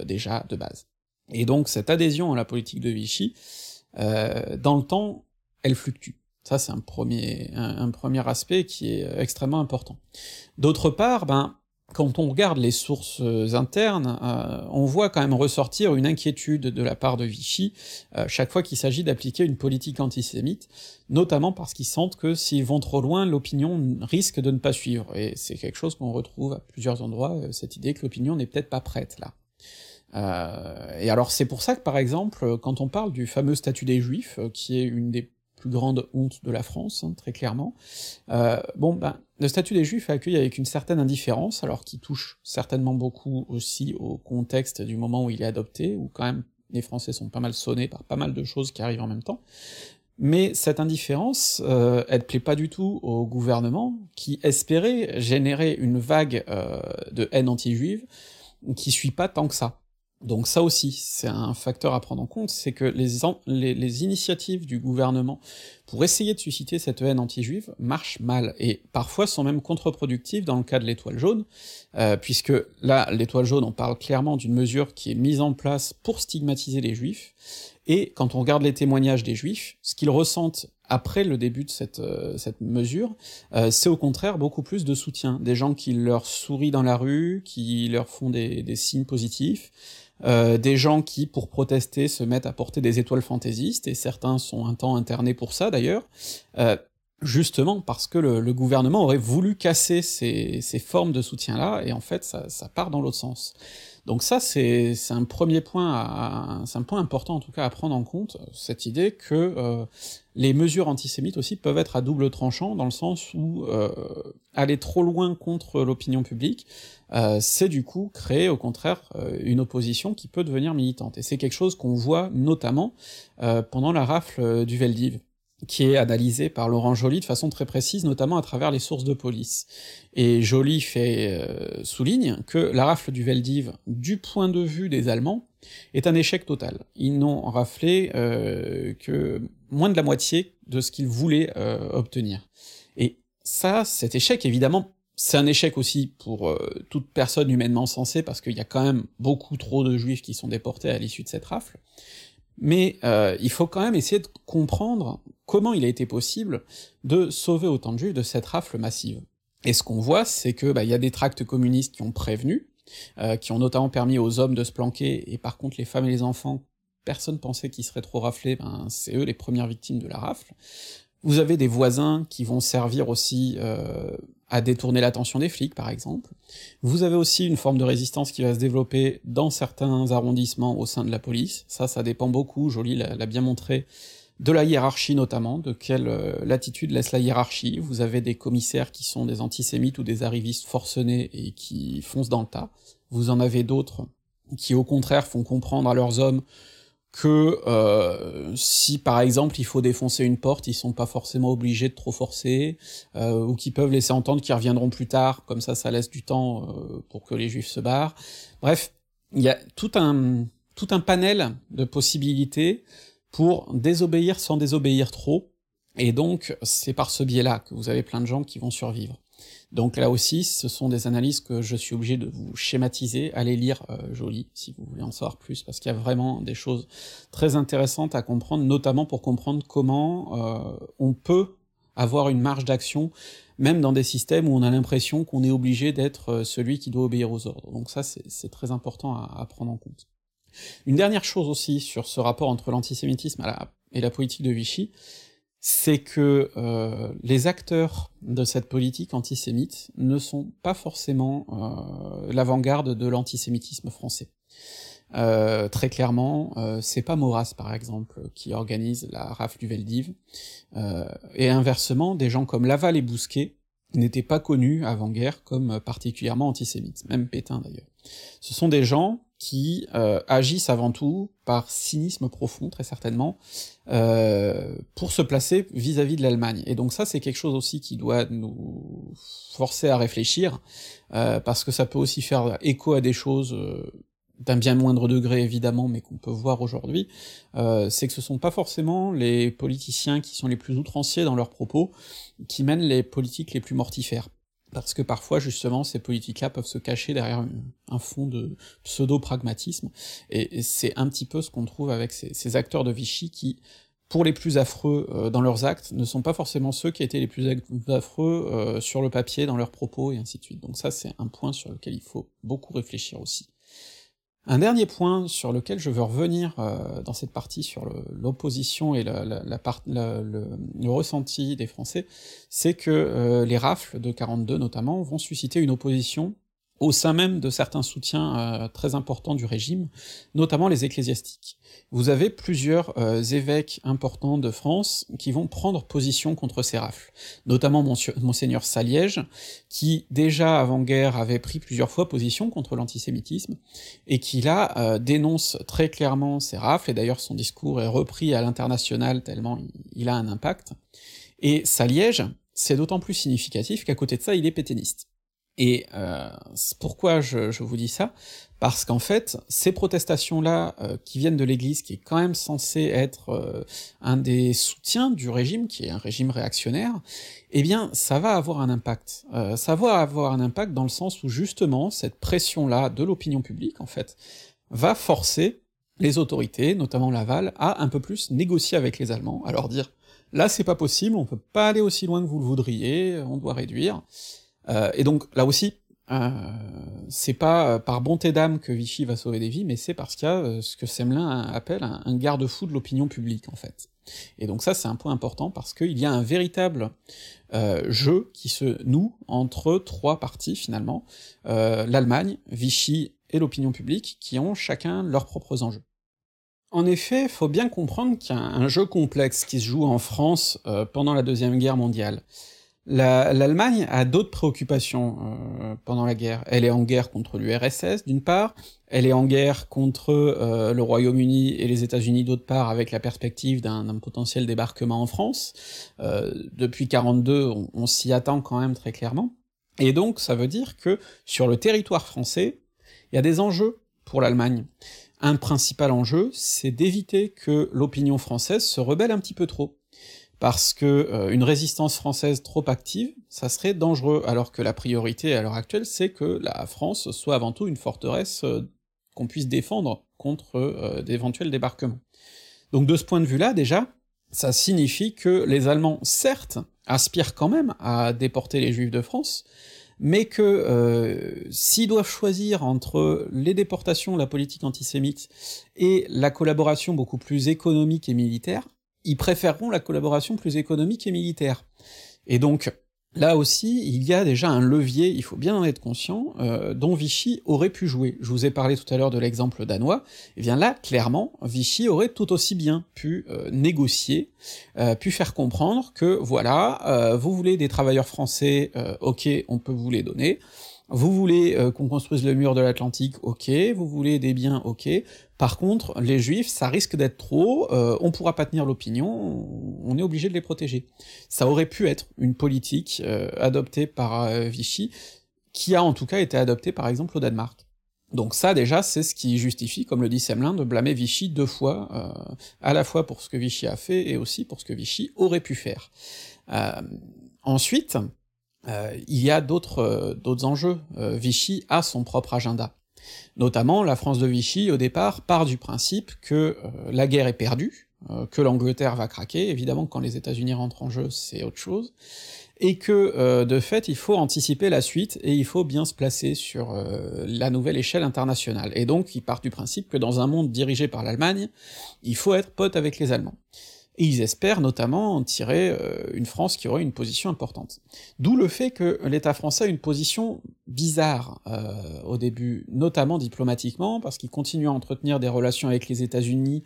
déjà, de base. Et donc cette adhésion à la politique de Vichy, dans le temps, elle fluctue. Ça, c'est un premier, un, premier aspect qui est euh, extrêmement important. D'autre part, ben, quand on regarde les sources euh, internes, euh, on voit quand même ressortir une inquiétude de la part de Vichy chaque fois qu'il s'agit d'appliquer une politique antisémite, notamment parce qu'ils sentent que s'ils vont trop loin, l'opinion risque de ne pas suivre, et c'est quelque chose qu'on retrouve à plusieurs endroits, cette idée que l'opinion n'est peut-être pas prête là. Et alors c'est pour ça que par exemple, quand on parle du fameux statut des Juifs, qui est une des grande honte de la France, hein, très clairement. Euh, bon, ben, le statut des Juifs est accueilli avec une certaine indifférence, alors qui touche certainement beaucoup aussi au contexte du moment où il est adopté, où quand même les Français sont pas mal sonnés par pas mal de choses qui arrivent en même temps. Mais cette indifférence, euh, elle plaît pas du tout au gouvernement, qui espérait générer une vague euh, de haine anti-juive, qui suit pas tant que ça. Donc ça aussi, c'est un facteur à prendre en compte, c'est que les, initiatives du gouvernement pour essayer de susciter cette haine anti-juive marchent mal, et parfois sont même contre-productives dans le cas de l'étoile jaune, euh, puisque là, l'étoile jaune, on parle clairement d'une mesure qui est mise en place pour stigmatiser les juifs, et quand on regarde les témoignages des juifs, ce qu'ils ressentent après le début de cette, euh, mesure, euh, c'est au contraire beaucoup plus de soutien, des gens qui leur sourient dans la rue, qui leur font des signes positifs, euh, des gens qui, pour protester, se mettent à porter des étoiles fantaisistes, et certains sont un temps internés pour ça d'ailleurs, euh, justement parce que le, gouvernement aurait voulu casser ces, formes de soutien-là, et en fait ça, part dans l'autre sens. Donc ça, c'est un premier point, c'est un point important en tout cas à prendre en compte, cette idée que euh, les mesures antisémites aussi peuvent être à double tranchant, dans le sens où euh, aller trop loin contre l'opinion publique, euh, c'est du coup créer au contraire euh, une opposition qui peut devenir militante. Et c'est quelque chose qu'on voit notamment euh, pendant la rafle du Veldiv qui est analysé par Laurent Joly de façon très précise, notamment à travers les sources de police. Et Joly fait euh, souligne que la rafle du Veldiv, du point de vue des Allemands, est un échec total. Ils n'ont raflé euh, que moins de la moitié de ce qu'ils voulaient euh, obtenir. Et ça, cet échec, évidemment, c'est un échec aussi pour euh, toute personne humainement sensée, parce qu'il y a quand même beaucoup trop de juifs qui sont déportés à l'issue de cette rafle, mais euh, il faut quand même essayer de comprendre comment il a été possible de sauver autant de juifs de cette rafle massive. Et ce qu'on voit, c'est que bah, il y a des tracts communistes qui ont prévenu, euh, qui ont notamment permis aux hommes de se planquer, et par contre les femmes et les enfants, personne pensait qu'ils seraient trop raflés, ben c'est eux les premières victimes de la rafle. Vous avez des voisins qui vont servir aussi euh, à détourner l'attention des flics, par exemple. Vous avez aussi une forme de résistance qui va se développer dans certains arrondissements au sein de la police. Ça, ça dépend beaucoup, Joly l'a bien montré, de la hiérarchie notamment, de quelle euh, latitude laisse la hiérarchie. Vous avez des commissaires qui sont des antisémites ou des arrivistes forcenés et qui foncent dans le tas. Vous en avez d'autres qui au contraire font comprendre à leurs hommes que euh, si par exemple il faut défoncer une porte, ils sont pas forcément obligés de trop forcer, euh, ou qu'ils peuvent laisser entendre qu'ils reviendront plus tard, comme ça ça laisse du temps euh, pour que les juifs se barrent. Bref, il y a tout un, tout un panel de possibilités pour désobéir sans désobéir trop, et donc c'est par ce biais-là que vous avez plein de gens qui vont survivre. Donc là aussi, ce sont des analyses que je suis obligé de vous schématiser. Allez lire euh, Joly si vous voulez en savoir plus, parce qu'il y a vraiment des choses très intéressantes à comprendre, notamment pour comprendre comment euh, on peut avoir une marge d'action, même dans des systèmes où on a l'impression qu'on est obligé d'être euh, celui qui doit obéir aux ordres. Donc ça, c'est très important à, prendre en compte. Une dernière chose aussi sur ce rapport entre l'antisémitisme et la politique de Vichy, c'est que euh, les acteurs de cette politique antisémite ne sont pas forcément euh, l'avant-garde de l'antisémitisme français. Euh, très clairement, c'est pas Maurras par exemple qui organise la rafle du Veldiv, et inversement, des gens comme Laval et Bousquet n'étaient pas connus avant-guerre comme particulièrement antisémites, même Pétain d'ailleurs. Ce sont des gens qui euh, agissent avant tout par cynisme profond, très certainement, euh, pour se placer vis-à-vis -vis de l'Allemagne. Et donc ça, c'est quelque chose aussi qui doit nous forcer à réfléchir, euh, parce que ça peut aussi faire écho à des choses euh, d'un bien moindre degré évidemment, mais qu'on peut voir aujourd'hui, euh, c'est que ce sont pas forcément les politiciens qui sont les plus outranciers dans leurs propos qui mènent les politiques les plus mortifères parce que parfois justement ces politiques-là peuvent se cacher derrière un fond de pseudo-pragmatisme, et c'est un petit peu ce qu'on trouve avec ces, acteurs de Vichy qui, pour les plus affreux euh, dans leurs actes, ne sont pas forcément ceux qui étaient les plus affreux euh, sur le papier, dans leurs propos, et ainsi de suite. Donc ça c'est un point sur lequel il faut beaucoup réfléchir aussi. Un dernier point sur lequel je veux revenir euh, dans cette partie sur l'opposition et le, ressenti des Français, c'est que euh, les rafles de 42 notamment vont susciter une opposition au sein même de certains soutiens euh, très importants du régime, notamment les ecclésiastiques. Vous avez plusieurs euh, évêques importants de France qui vont prendre position contre ces rafles, notamment monseigneur Saliège, qui déjà avant-guerre avait pris plusieurs fois position contre l'antisémitisme, et qui là euh, dénonce très clairement ces rafles, et d'ailleurs son discours est repris à l'international tellement il a un impact. Et Saliège, c'est d'autant plus significatif qu'à côté de ça, il est pétainiste. Et euh, pourquoi je, vous dis ça? Parce qu'en fait, ces protestations-là, euh, qui viennent de l'Église, qui est quand même censé être euh, un des soutiens du régime, qui est un régime réactionnaire, eh bien, ça va avoir un impact. Euh, ça va avoir un impact dans le sens où justement, cette pression-là de l'opinion publique, en fait, va forcer les autorités, notamment Laval, à un peu plus négocier avec les Allemands, à leur dire « là c'est pas possible, on peut pas aller aussi loin que vous le voudriez, on doit réduire », euh, et donc là aussi, euh, c'est pas euh, par bonté d'âme que Vichy va sauver des vies, mais c'est parce qu'il y a ce que Semelin appelle un, garde-fou de l'opinion publique, en fait. Et donc ça, c'est un point important, parce qu'il y a un véritable jeu qui se noue entre trois parties, finalement, l'Allemagne, Vichy et l'opinion publique, qui ont chacun leurs propres enjeux. En effet, faut bien comprendre qu'il y a un jeu complexe qui se joue en France pendant la Deuxième Guerre mondiale. L'Allemagne a d'autres préoccupations euh, pendant la guerre. Elle est en guerre contre l'URSS, d'une part, elle est en guerre contre euh, le Royaume-Uni et les États-Unis, d'autre part, avec la perspective d'un potentiel débarquement en France. depuis 42, on, on s'y attend quand même très clairement. Et donc, ça veut dire que sur le territoire français, il y a des enjeux pour l'Allemagne. Un principal enjeu, c'est d'éviter que l'opinion française se rebelle un petit peu trop. Parce que euh, une résistance française trop active, ça serait dangereux, alors que la priorité à l'heure actuelle, c'est que la France soit avant tout une forteresse euh, qu'on puisse défendre contre euh, d'éventuels débarquements. Donc de ce point de vue-là, déjà, ça signifie que les Allemands, certes, aspirent quand même à déporter les Juifs de France, mais que euh, s'ils doivent choisir entre les déportations, la politique antisémite, et la collaboration beaucoup plus économique et militaire, ils préféreront la collaboration plus économique et militaire. Et donc, Là aussi, il y a déjà un levier, il faut bien en être conscient, euh, dont Vichy aurait pu jouer. Je vous ai parlé tout à l'heure de l'exemple danois, et eh bien là, clairement, Vichy aurait tout aussi bien pu euh, négocier, euh, pu faire comprendre que, voilà, vous voulez des travailleurs français, ok, on peut vous les donner, vous voulez euh, qu'on construise le mur de l'Atlantique, ok, vous voulez des biens, ok, par contre, les juifs, ça risque d'être trop, euh, on pourra pas tenir l'opinion, on est obligé de les protéger. Ça aurait pu être une politique euh, adoptée par Vichy, qui a en tout cas été adoptée par exemple au Danemark. Donc ça déjà, c'est ce qui justifie, comme le dit Semelin, de blâmer Vichy deux fois, à la fois pour ce que Vichy a fait et aussi pour ce que Vichy aurait pu faire. ensuite, euh, il y a d'autres euh, enjeux. Euh, Vichy a son propre agenda. Notamment, la France de Vichy, au départ, part du principe que la guerre est perdue, que l'Angleterre va craquer, évidemment quand les États-Unis rentrent en jeu, c'est autre chose, et que, de fait, il faut anticiper la suite, et il faut bien se placer sur la nouvelle échelle internationale. Et donc, il part du principe que dans un monde dirigé par l'Allemagne, il faut être pote avec les Allemands et ils espèrent notamment en tirer euh, une France qui aurait une position importante. D'où le fait que l'État français a une position bizarre euh, au début, notamment diplomatiquement, parce qu'il continue à entretenir des relations avec les États-Unis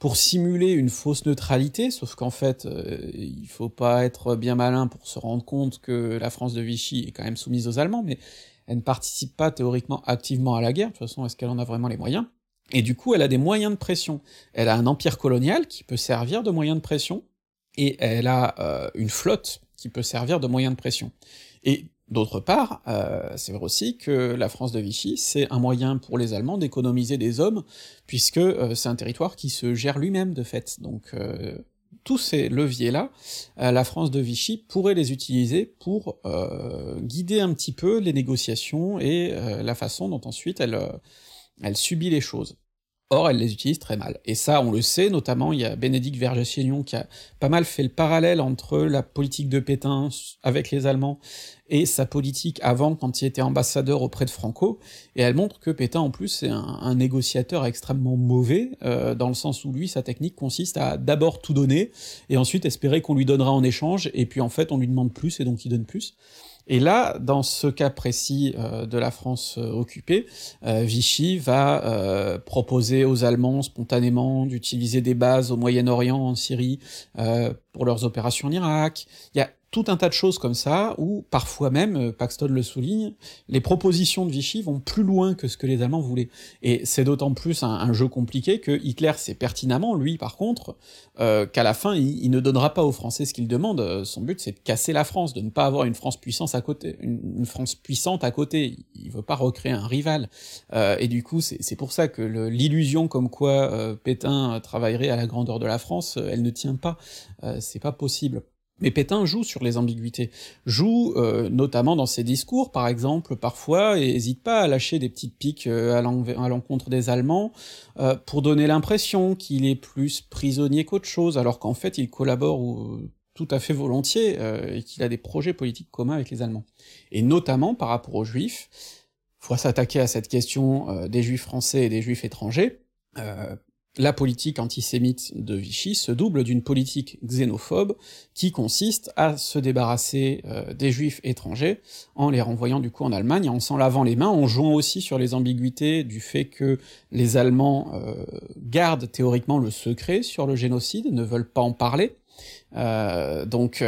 pour simuler une fausse neutralité, sauf qu'en fait, euh, il faut pas être bien malin pour se rendre compte que la France de Vichy est quand même soumise aux Allemands, mais elle ne participe pas théoriquement activement à la guerre, de toute façon, est-ce qu'elle en a vraiment les moyens? Et du coup, elle a des moyens de pression. Elle a un empire colonial qui peut servir de moyen de pression, et elle a euh, une flotte qui peut servir de moyen de pression. Et d'autre part, euh, c'est vrai aussi que la France de Vichy, c'est un moyen pour les Allemands d'économiser des hommes, puisque euh, c'est un territoire qui se gère lui-même de fait. Donc tous ces leviers-là, la France de Vichy pourrait les utiliser pour guider un petit peu les négociations et la façon dont ensuite elle elle subit les choses. Or, elle les utilise très mal. Et ça, on le sait, notamment, il y a Bénédicte Vergès-Chaignon qui a pas mal fait le parallèle entre la politique de Pétain avec les Allemands et sa politique avant, quand il était ambassadeur auprès de Franco, et elle montre que Pétain, en plus, est un, négociateur extrêmement mauvais, euh, dans le sens où lui, sa technique consiste à d'abord tout donner, et ensuite espérer qu'on lui donnera en échange, et puis en fait, on lui demande plus, et donc il donne plus. Et là, dans ce cas précis euh, de la France euh, occupée, euh, Vichy va proposer aux Allemands spontanément d'utiliser des bases au Moyen-Orient, en Syrie, pour leurs opérations en Irak. Tout un tas de choses comme ça, où parfois même, euh, Paxton le souligne, les propositions de Vichy vont plus loin que ce que les Allemands voulaient. Et c'est d'autant plus un, jeu compliqué que Hitler sait pertinemment, lui par contre, euh, qu'à la fin, il, ne donnera pas aux Français ce qu'ils demandent, son but c'est de casser la France, de ne pas avoir une France puissance à côté, une, France puissante à côté, il veut pas recréer un rival. Euh, et du coup, c'est pour ça que l'illusion comme quoi Pétain travaillerait à la grandeur de la France, elle ne tient pas, c'est pas possible. Mais Pétain joue sur les ambiguïtés, joue euh, notamment dans ses discours, par exemple, parfois, et hésite pas à lâcher des petites piques euh, à l'encontre des Allemands, euh, pour donner l'impression qu'il est plus prisonnier qu'autre chose, alors qu'en fait il collabore tout à fait volontiers, et qu'il a des projets politiques communs avec les Allemands. Et notamment par rapport aux Juifs, faut s'attaquer à cette question des Juifs français et des Juifs étrangers, la politique antisémite de Vichy se double d'une politique xénophobe qui consiste à se débarrasser euh, des juifs étrangers en les renvoyant du coup en Allemagne, en s'en lavant les mains, en jouant aussi sur les ambiguïtés du fait que les Allemands euh, gardent théoriquement le secret sur le génocide, ne veulent pas en parler, euh, donc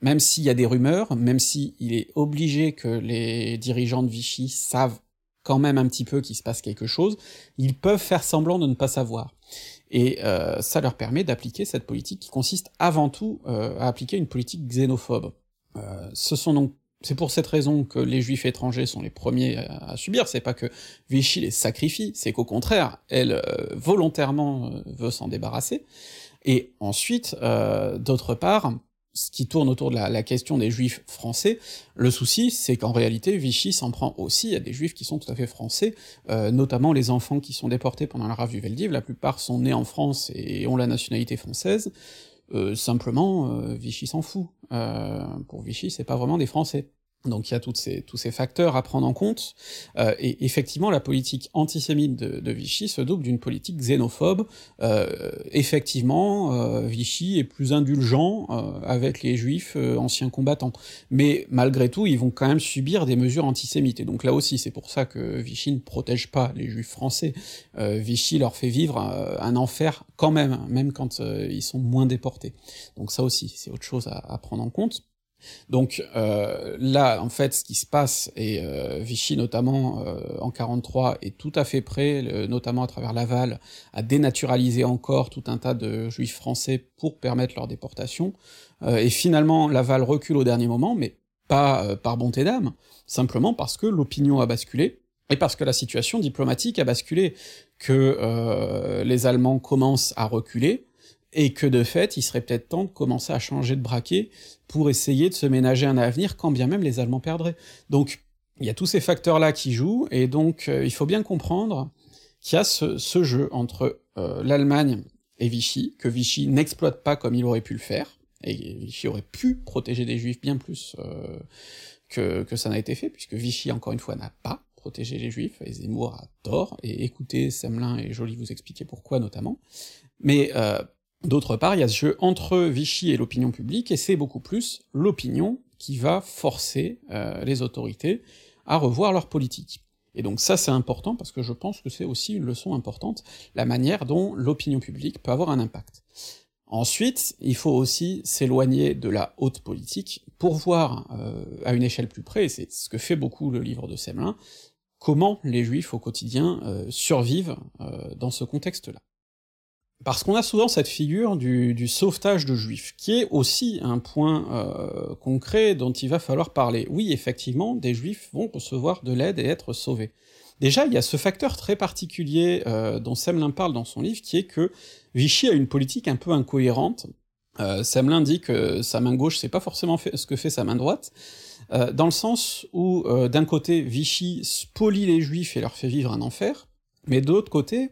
même s'il y a des rumeurs, même s'il est obligé que les dirigeants de Vichy savent quand même un petit peu qu'il se passe quelque chose, ils peuvent faire semblant de ne pas savoir. Et euh, ça leur permet d'appliquer cette politique qui consiste avant tout euh, à appliquer une politique xénophobe. Euh, ce sont donc c'est pour cette raison que les juifs étrangers sont les premiers à, subir, c'est pas que Vichy les sacrifie, c'est qu'au contraire, elle volontairement veut s'en débarrasser. Et ensuite, d'autre part, ce qui tourne autour de la, question des juifs français, le souci, c'est qu'en réalité, Vichy s'en prend aussi à des juifs qui sont tout à fait français, euh, notamment les enfants qui sont déportés pendant la rave du Veldiv, la plupart sont nés en France et ont la nationalité française, euh, simplement, euh, Vichy s'en fout. pour Vichy, c'est pas vraiment des Français. Donc il y a ces, tous ces facteurs à prendre en compte, euh, et effectivement la politique antisémite de, Vichy se double d'une politique xénophobe. Euh, effectivement, euh, Vichy est plus indulgent avec les juifs anciens combattants, mais malgré tout ils vont quand même subir des mesures antisémites, et donc là aussi c'est pour ça que Vichy ne protège pas les juifs français. Vichy leur fait vivre un enfer quand même, même quand ils sont moins déportés. Donc ça aussi c'est autre chose à prendre en compte. Donc euh, là, en fait, ce qui se passe, et euh, Vichy notamment euh, en 43 est tout à fait prêt, notamment à travers Laval, à dénaturaliser encore tout un tas de juifs français pour permettre leur déportation, et finalement Laval recule au dernier moment, mais pas par bonté d'âme, simplement parce que l'opinion a basculé, et parce que la situation diplomatique a basculé, que les Allemands commencent à reculer, et que de fait, il serait peut-être temps de commencer à changer de braquet pour essayer de se ménager un avenir, quand bien même les Allemands perdraient. Donc, il y a tous ces facteurs-là qui jouent, et donc euh, il faut bien comprendre qu'il y a ce, jeu entre euh, l'Allemagne et Vichy, que Vichy n'exploite pas comme il aurait pu le faire, et Vichy aurait pu protéger des juifs bien plus euh, que, ça n'a été fait, puisque Vichy, encore une fois, n'a pas protégé les juifs, et Zemmour a tort, et écoutez Semelin et Joly vous expliquer pourquoi notamment, mais D'autre part, il y a ce jeu entre Vichy et l'opinion publique, et c'est beaucoup plus l'opinion qui va forcer euh, les autorités à revoir leur politique. Et donc ça c'est important parce que je pense que c'est aussi une leçon importante, la manière dont l'opinion publique peut avoir un impact. Ensuite, il faut aussi s'éloigner de la haute politique pour voir euh, à une échelle plus près, et c'est ce que fait beaucoup le livre de Semelin, comment les juifs au quotidien euh, survivent dans ce contexte-là. Parce qu'on a souvent cette figure du, sauvetage de juifs, qui est aussi un point euh, concret dont il va falloir parler. Oui, effectivement, des juifs vont recevoir de l'aide et être sauvés. Déjà, il y a ce facteur très particulier euh, dont Semelin parle dans son livre, qui est que Vichy a une politique un peu incohérente. Euh, dit que sa main gauche, c'est pas forcément ce que fait sa main droite, euh, dans le sens où, d'un côté, Vichy spolie les juifs et leur fait vivre un enfer, mais de l'autre côté,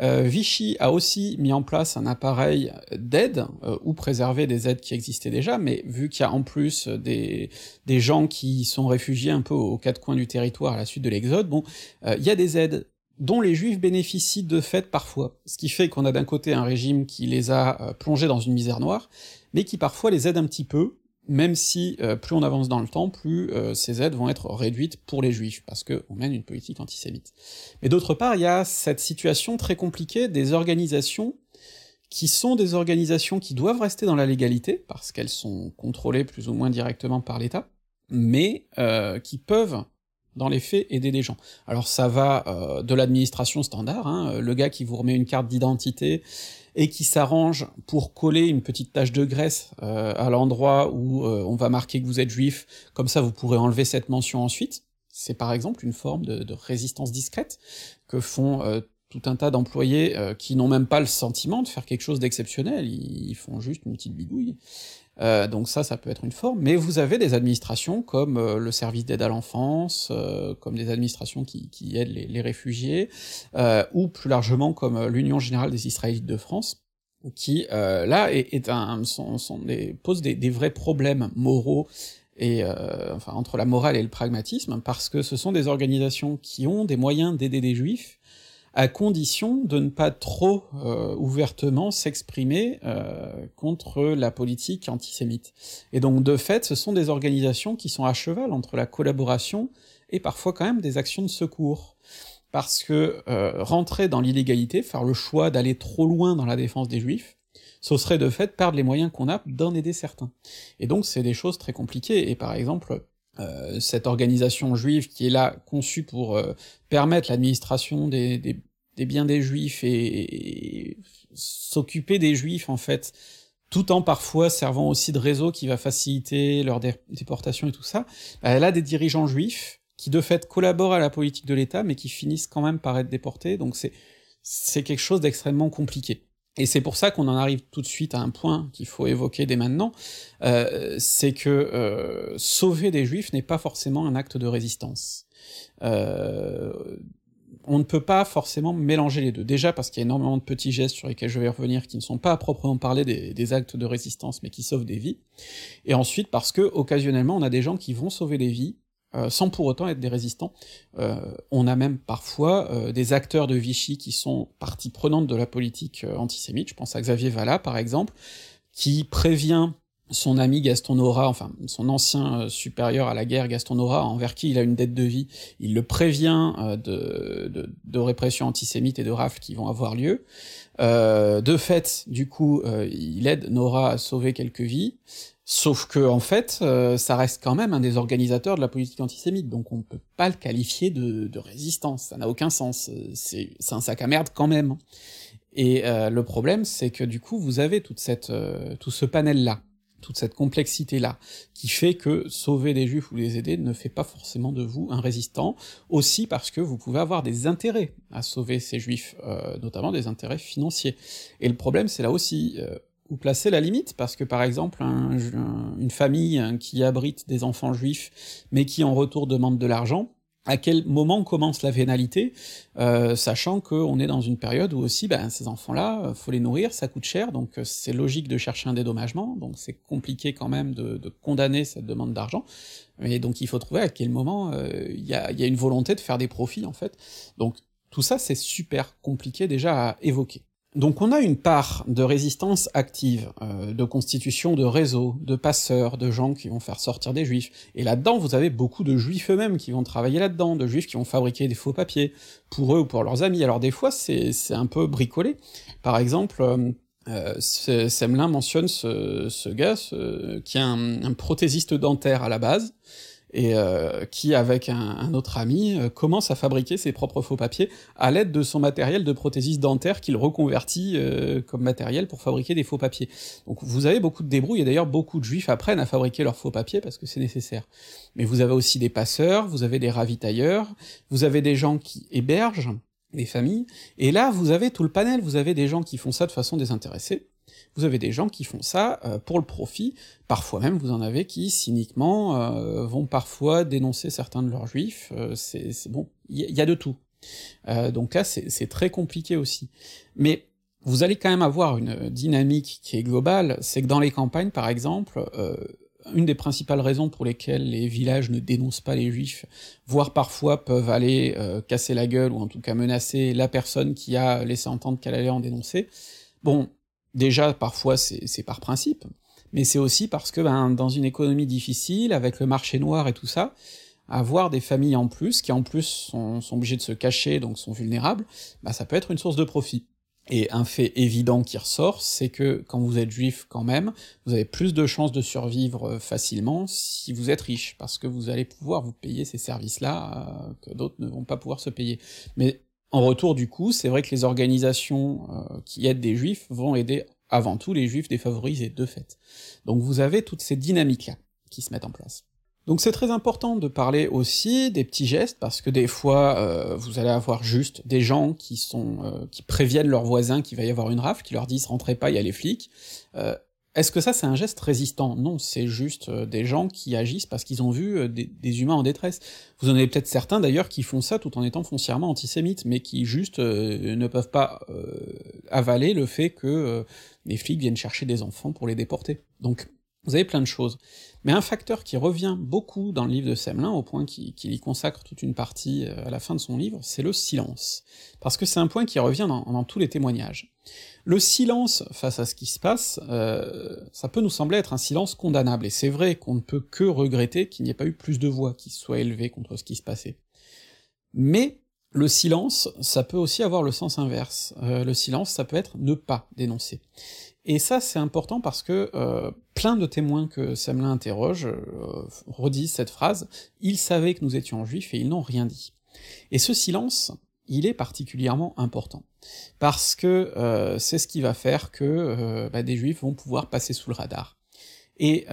euh, Vichy a aussi mis en place un appareil d'aide, euh, ou préserver des aides qui existaient déjà, mais vu qu'il y a en plus des, gens qui sont réfugiés un peu aux quatre coins du territoire à la suite de l'exode, bon, euh, il y a des aides dont les juifs bénéficient de fait parfois, ce qui fait qu'on a d'un côté un régime qui les a plongés dans une misère noire, mais qui parfois les aide un petit peu, même si euh, plus on avance dans le temps, plus euh, ces aides vont être réduites pour les juifs, parce qu'on mène une politique antisémite. Mais d'autre part, il y a cette situation très compliquée des organisations qui sont des organisations qui doivent rester dans la légalité, parce qu'elles sont contrôlées plus ou moins directement par l'État, mais euh, qui peuvent dans les faits, aider les gens. Alors ça va de l'administration standard, hein, le gars qui vous remet une carte d'identité et qui s'arrange pour coller une petite tache de graisse euh, à l'endroit où euh, on va marquer que vous êtes juif, comme ça vous pourrez enlever cette mention ensuite. C'est par exemple une forme de, résistance discrète que font euh, tout un tas d'employés qui n'ont même pas le sentiment de faire quelque chose d'exceptionnel, ils, font juste une petite bidouille. Euh, donc ça, ça peut être une forme, mais vous avez des administrations comme euh, le service d'aide à l'enfance, euh, comme des administrations qui, aident les, réfugiés, ou plus largement comme l'Union Générale des Israélites de France, qui là est, un, sont des, pose des, des, vrais problèmes moraux et enfin entre la morale et le pragmatisme, parce que ce sont des organisations qui ont des moyens d'aider des juifs, à condition de ne pas trop euh, ouvertement s'exprimer euh, contre la politique antisémite. Et donc de fait, ce sont des organisations qui sont à cheval entre la collaboration et parfois quand même des actions de secours. Parce que euh, rentrer dans l'illégalité, faire le choix d'aller trop loin dans la défense des juifs, ce serait de fait perdre les moyens qu'on a d'en aider certains. Et donc c'est des choses très compliquées, et par exemple, euh, cette organisation juive qui est là conçue pour euh, permettre l'administration des, biens des juifs et, s'occuper des juifs en fait, tout en parfois servant aussi de réseau qui va faciliter leur déportation et tout ça, bah, elle a des dirigeants juifs qui de fait collaborent à la politique de l'État mais qui finissent quand même par être déportés, donc c'est quelque chose d'extrêmement compliqué. Et c'est pour ça qu'on en arrive tout de suite à un point qu'il faut évoquer dès maintenant, euh, c'est que euh, sauver des juifs n'est pas forcément un acte de résistance. Euh, on ne peut pas forcément mélanger les deux. Déjà parce qu'il y a énormément de petits gestes sur lesquels je vais revenir qui ne sont pas à proprement parler des, des, actes de résistance, mais qui sauvent des vies. Et ensuite parce que occasionnellement on a des gens qui vont sauver des vies euh, sans pour autant être des résistants. Euh, on a même parfois euh, des acteurs de Vichy qui sont partie prenante de la politique antisémite, je pense à Xavier Vallat par exemple, qui prévient son ami Gaston Nora, enfin son ancien supérieur à la guerre Gaston Nora, envers qui il a une dette de vie, il le prévient de, de, de répression antisémite et de rafles qui vont avoir lieu. de fait, du coup, il aide Nora à sauver quelques vies, Sauf que en fait, euh, ça reste quand même un des organisateurs de la politique antisémite, donc on peut pas le qualifier de, résistance, ça n'a aucun sens, euh, c'est un sac à merde quand même. Et euh, le problème, c'est que du coup, vous avez toute cette, tout ce panel-là, toute cette complexité-là, qui fait que sauver des juifs ou les aider ne fait pas forcément de vous un résistant, aussi parce que vous pouvez avoir des intérêts à sauver ces juifs, notamment des intérêts financiers. Et le problème, c'est là aussi où placer la limite, parce que par exemple, une famille qui abrite des enfants juifs, mais qui en retour demande de l'argent, à quel moment commence la vénalité, euh, sachant qu'on est dans une période où aussi, ben, ces enfants-là, euh, faut les nourrir, ça coûte cher, donc euh, c'est logique de chercher un dédommagement, donc c'est compliqué quand même de, condamner cette demande d'argent, et donc il faut trouver à quel moment il y, a, y a une volonté de faire des profits, en fait. Donc tout ça, c'est super compliqué déjà à évoquer. Donc on a une part de résistance active, euh, de constitution de réseaux, de passeurs, de gens qui vont faire sortir des juifs, et là-dedans vous avez beaucoup de juifs eux-mêmes qui vont travailler là-dedans, de juifs qui vont fabriquer des faux papiers, pour eux ou pour leurs amis, alors des fois c'est un peu bricolé, par exemple... Euh, euh mentionne ce, ce gars qui est un prothésiste dentaire à la base, et euh, qui, avec un, autre ami, euh, commence à fabriquer ses propres faux papiers à l'aide de son matériel de prothésiste dentaire qu'il reconvertit euh, comme matériel pour fabriquer des faux papiers. Donc vous avez beaucoup de débrouilles, et d'ailleurs beaucoup de juifs apprennent à fabriquer leurs faux papiers parce que c'est nécessaire. Mais vous avez aussi des passeurs, vous avez des ravitailleurs, vous avez des gens qui hébergent, des familles, et là vous avez tout le panel, vous avez des gens qui font ça de façon désintéressée, vous avez des gens qui font ça euh, pour le profit, parfois même vous en avez qui, cyniquement, euh, vont parfois dénoncer certains de leurs juifs, euh, c'est bon, il y, a de tout. donc là, c'est très compliqué aussi. Mais vous allez quand même avoir une dynamique qui est globale, c'est que dans les campagnes, par exemple, une des principales raisons pour lesquelles les villages ne dénoncent pas les juifs, voire parfois peuvent aller casser la gueule, ou en tout cas menacer la personne qui a laissé entendre qu'elle allait en dénoncer, bon, Déjà, parfois, c'est par principe, mais c'est aussi parce que ben, dans une économie difficile, avec le marché noir et tout ça, avoir des familles en plus, qui en plus sont, obligées de se cacher, donc sont vulnérables, bah ça peut être une source de profit. Et un fait évident qui ressort, c'est que quand vous êtes juif quand même, vous avez plus de chances de survivre euh, facilement si vous êtes riche, parce que vous allez pouvoir vous payer ces services-là euh, que d'autres ne vont pas pouvoir se payer. Mais en retour, du coup, c'est vrai que les organisations euh, qui aident des juifs vont aider avant tout les juifs défavorisés de fait. Donc vous avez toutes ces dynamiques-là qui se mettent en place. Donc c'est très important de parler aussi des petits gestes, parce que des fois, euh, vous allez avoir juste des gens qui sont euh, qui préviennent leurs voisins qu'il va y avoir une rafle, qui leur disent « rentrez pas, il y a les flics est-ce que ça c'est un geste résistant? Non, c'est juste euh, des gens qui agissent parce qu'ils ont vu euh, des, humains en détresse. Vous en avez peut-être certains d'ailleurs qui font ça tout en étant foncièrement antisémites, mais qui juste euh, ne peuvent pas avaler le fait que les flics viennent chercher des enfants pour les déporter. Donc vous avez plein de choses. Mais un facteur qui revient beaucoup dans le livre de Semelin, au point qu'il y consacre toute une partie euh, à la fin de son livre, c'est le silence. Parce que c'est un point qui revient dans, tous les témoignages. Le silence face à ce qui se passe, euh, ça peut nous sembler être un silence condamnable, et c'est vrai qu'on ne peut que regretter qu'il n'y ait pas eu plus de voix qui soient élevées contre ce qui se passait. Mais le silence, ça peut aussi avoir le sens inverse. Euh, le silence, ça peut être ne pas dénoncer. Et ça, c'est important parce que euh, plein de témoins que Semelin interroge euh, redisent cette phrase « Ils savaient que nous étions juifs et ils n'ont rien dit ». Et ce silence, il est particulièrement important, parce que c'est ce qui va faire que bah, des juifs vont pouvoir passer sous le radar. Et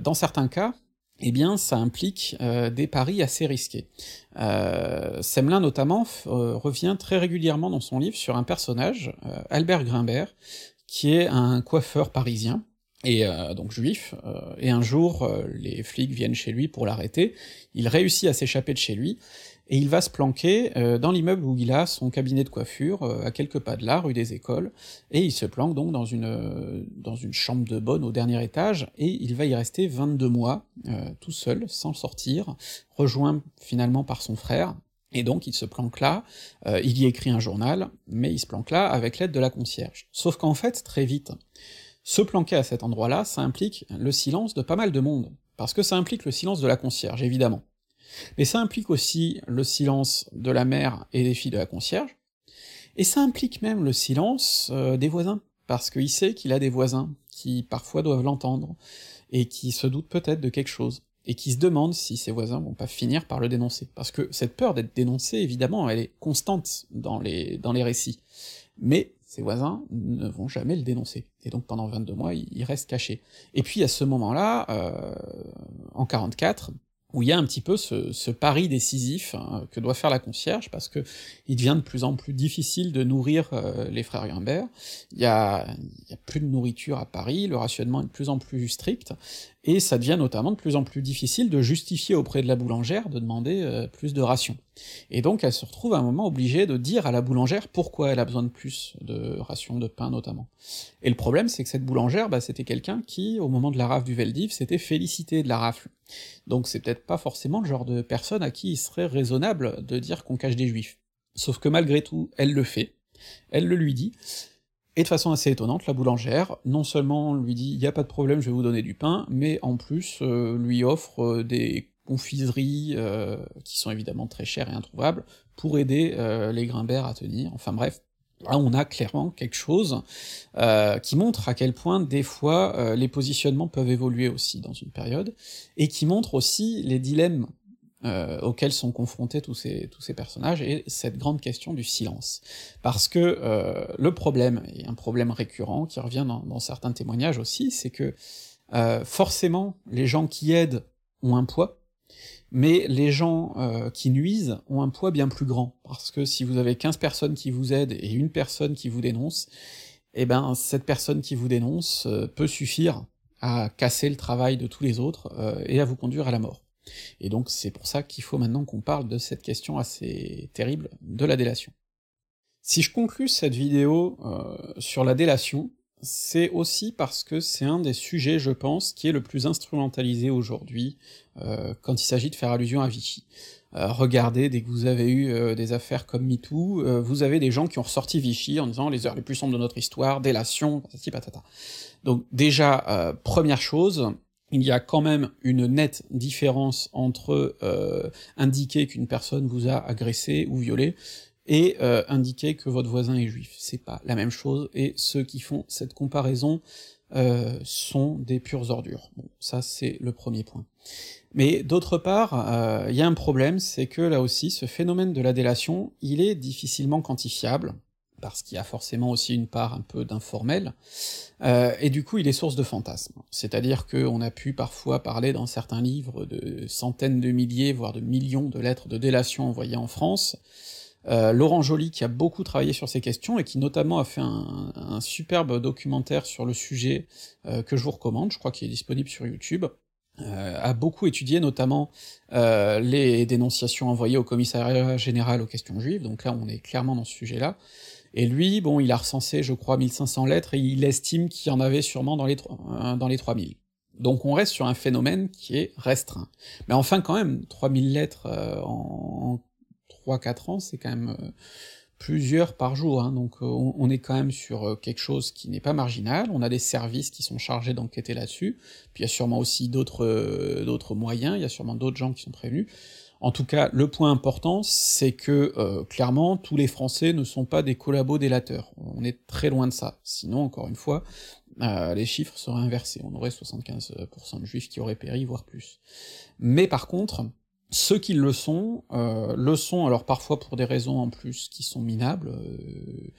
dans certains cas, eh bien, ça implique des paris assez risqués. Semelin, notamment, revient très régulièrement dans son livre sur un personnage, Albert Grimbert, qui est un coiffeur parisien, et euh, donc juif, euh, et un jour euh, les flics viennent chez lui pour l'arrêter, il réussit à s'échapper de chez lui, et il va se planquer dans l'immeuble où il a son cabinet de coiffure, à quelques pas de là, rue des Écoles, et il se planque donc dans une, dans une chambre de bonne au dernier étage, et il va y rester 22 mois, tout seul, sans sortir, rejoint finalement par son frère, et donc il se planque là, euh, il y écrit un journal, mais il se planque là avec l'aide de la concierge. Sauf qu'en fait, très vite, se planquer à cet endroit-là, ça implique le silence de pas mal de monde, parce que ça implique le silence de la concierge, évidemment. Mais ça implique aussi le silence de la mère et des filles de la concierge, et ça implique même le silence euh, des voisins, parce qu'il sait qu'il a des voisins qui parfois doivent l'entendre, et qui se doutent peut-être de quelque chose et qui se demande si ses voisins vont pas finir par le dénoncer. Parce que cette peur d'être dénoncé, évidemment, elle est constante dans les, dans les récits. Mais ses voisins ne vont jamais le dénoncer. Et donc pendant 22 mois, il, reste caché. Et puis à ce moment-là, euh, en 44, où il y a un petit peu ce, pari décisif hein, que doit faire la concierge, parce que il devient de plus en plus difficile de nourrir euh, les frères a, il y a plus de nourriture à Paris, le rationnement est de plus en plus strict, et ça devient notamment de plus en plus difficile de justifier auprès de la boulangère de demander euh, plus de rations. Et donc elle se retrouve à un moment obligée de dire à la boulangère pourquoi elle a besoin de plus de rations de pain notamment. Et le problème c'est que cette boulangère, bah, c'était quelqu'un qui, au moment de la rafle du Veldiv, s'était félicité de la rafle. Donc c'est peut-être pas forcément le genre de personne à qui il serait raisonnable de dire qu'on cache des juifs. Sauf que malgré tout, elle le fait, elle le lui dit, et de façon assez étonnante, la boulangère, non seulement lui dit « y a pas de problème, je vais vous donner du pain », mais en plus euh, lui offre euh, des confiseries, euh, qui sont évidemment très chères et introuvables, pour aider les Grimbert à tenir, enfin bref, Là, on a clairement quelque chose qui montre à quel point, des fois, les positionnements peuvent évoluer aussi dans une période, et qui montre aussi les dilemmes euh, auxquels sont confrontés tous ces, tous ces personnages, et cette grande question du silence. Parce que euh, le problème, et un problème récurrent qui revient dans, certains témoignages aussi, c'est que euh, forcément, les gens qui aident ont un poids, mais les gens qui nuisent ont un poids bien plus grand, parce que si vous avez 15 personnes qui vous aident et une personne qui vous dénonce, eh ben cette personne qui vous dénonce peut suffire à casser le travail de tous les autres et à vous conduire à la mort. Et donc c'est pour ça qu'il faut maintenant qu'on parle de cette question assez terrible de la délation. Si je conclus cette vidéo euh, sur la délation, c'est aussi parce que c'est un des sujets, je pense, qui est le plus instrumentalisé aujourd'hui euh, quand il s'agit de faire allusion à Vichy. Euh, regardez, dès que vous avez eu des affaires comme MeToo, vous avez des gens qui ont ressorti Vichy en disant les heures les plus sombres de notre histoire, délation, patati patata. Donc déjà, première chose, il y a quand même une nette différence entre euh, indiquer qu'une personne vous a agressé ou violé et euh, indiquer que votre voisin est juif. C'est pas la même chose, et ceux qui font cette comparaison euh, sont des pures ordures. Bon, ça c'est le premier point. Mais d'autre part, il y a un problème, c'est que là aussi, ce phénomène de la délation, il est difficilement quantifiable, parce qu'il y a forcément aussi une part un peu d'informel, euh, et du coup il est source de fantasmes. C'est-à-dire qu'on a pu parfois parler dans certains livres de centaines de milliers, voire de millions de lettres de délation envoyées en France, euh, Laurent Joly, qui a beaucoup travaillé sur ces questions, et qui notamment a fait un, superbe documentaire sur le sujet, euh, que je vous recommande, je crois qu'il est disponible sur YouTube, a beaucoup étudié notamment les dénonciations envoyées au commissariat général aux questions juives, donc là on est clairement dans ce sujet-là, et lui, bon, il a recensé, je crois, 1500 lettres, et il estime qu'il y en avait sûrement dans les, euh, dans les 3000. Donc on reste sur un phénomène qui est restreint. Mais enfin quand même, 3000 lettres euh, en, 3-4 ans, c'est quand même euh, plusieurs par jour, hein. donc euh, on, est quand même sur quelque chose qui n'est pas marginal, on a des services qui sont chargés d'enquêter là-dessus, puis il y a sûrement aussi d'autres d'autres moyens, il y a sûrement d'autres gens qui sont prévenus. En tout cas, le point important, c'est que clairement, tous les Français ne sont pas des collabos délateurs. On est très loin de ça. Sinon, encore une fois, euh, les chiffres seraient inversés, on aurait 75% de juifs qui auraient péri, voire plus. Mais par contre, ceux qui le sont, euh, le sont alors parfois pour des raisons en plus qui sont minables, euh,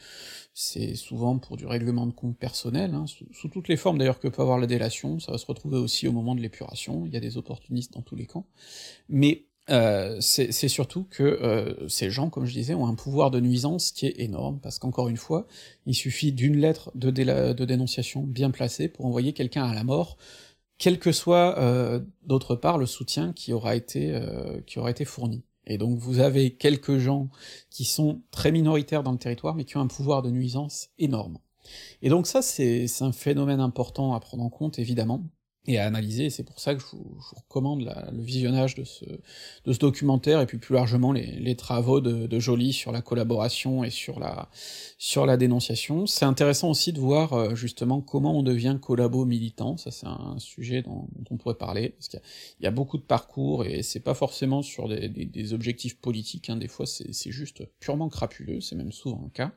c'est souvent pour du règlement de compte personnel, hein, sous, sous, toutes les formes d'ailleurs que peut avoir la délation, ça va se retrouver aussi au moment de l'épuration, il y a des opportunistes dans tous les camps, mais euh, c'est surtout que euh, ces gens, comme je disais, ont un pouvoir de nuisance qui est énorme, parce qu'encore une fois, il suffit d'une lettre de, dénonciation bien placée pour envoyer quelqu'un à la mort, quel que soit euh, d'autre part le soutien qui aura été qui aura été fourni. Et donc vous avez quelques gens qui sont très minoritaires dans le territoire, mais qui ont un pouvoir de nuisance énorme. Et donc ça, c'est un phénomène important à prendre en compte, évidemment, et à analyser, c'est pour ça que je vous, recommande le visionnage de ce, documentaire, et puis plus largement les, travaux de, de Joly sur la collaboration et sur la, sur la dénonciation. C'est intéressant aussi de voir euh, justement comment on devient collabo militant, ça c'est un sujet dont, on pourrait parler, parce qu'il y, a beaucoup de parcours, et c'est pas forcément sur des objectifs politiques, hein, des fois c'est juste purement crapuleux, c'est même souvent le cas.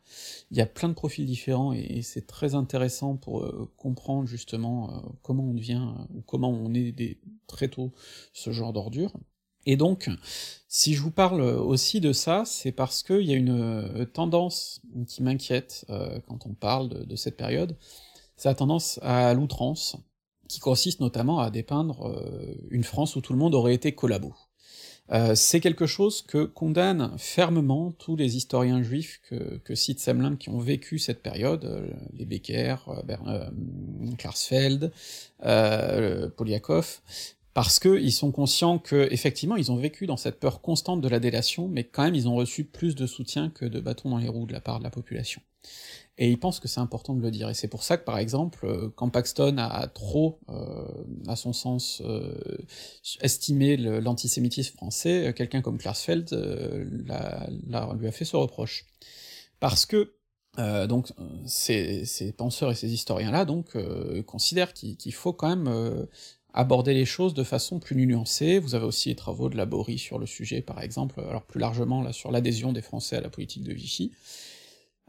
Il y a plein de profils différents, et, c'est très intéressant pour euh, comprendre justement euh, comment on devient ou comment on est très tôt ce genre d'ordure. Et donc, si je vous parle aussi de ça, c'est parce qu'il y a une euh, tendance qui m'inquiète euh, quand on parle de, cette période, c'est la tendance à l'outrance, qui consiste notamment à dépeindre euh, une France où tout le monde aurait été collabo. C'est quelque chose que condamnent fermement tous les historiens juifs que, que cite Semlin qui ont vécu cette période, les Becker, Klarsfeld, Poliakov, parce qu'ils sont conscients que effectivement ils ont vécu dans cette peur constante de la délation, mais quand même ils ont reçu plus de soutien que de bâtons dans les roues de la part de la population. Et ils pensent que c'est important de le dire, et c'est pour ça que par exemple, euh, quand Paxton a trop, euh, à son sens, euh, estimé l'antisémitisme français, quelqu'un comme Klarsfeld lui a fait ce reproche. Parce que donc ces, ces, penseurs et ces historiens-là donc considèrent qu'il faut quand même aborder les choses de façon plus nuancée. Vous avez aussi les travaux de Laborie sur le sujet, par exemple, alors plus largement là sur l'adhésion des Français à la politique de Vichy.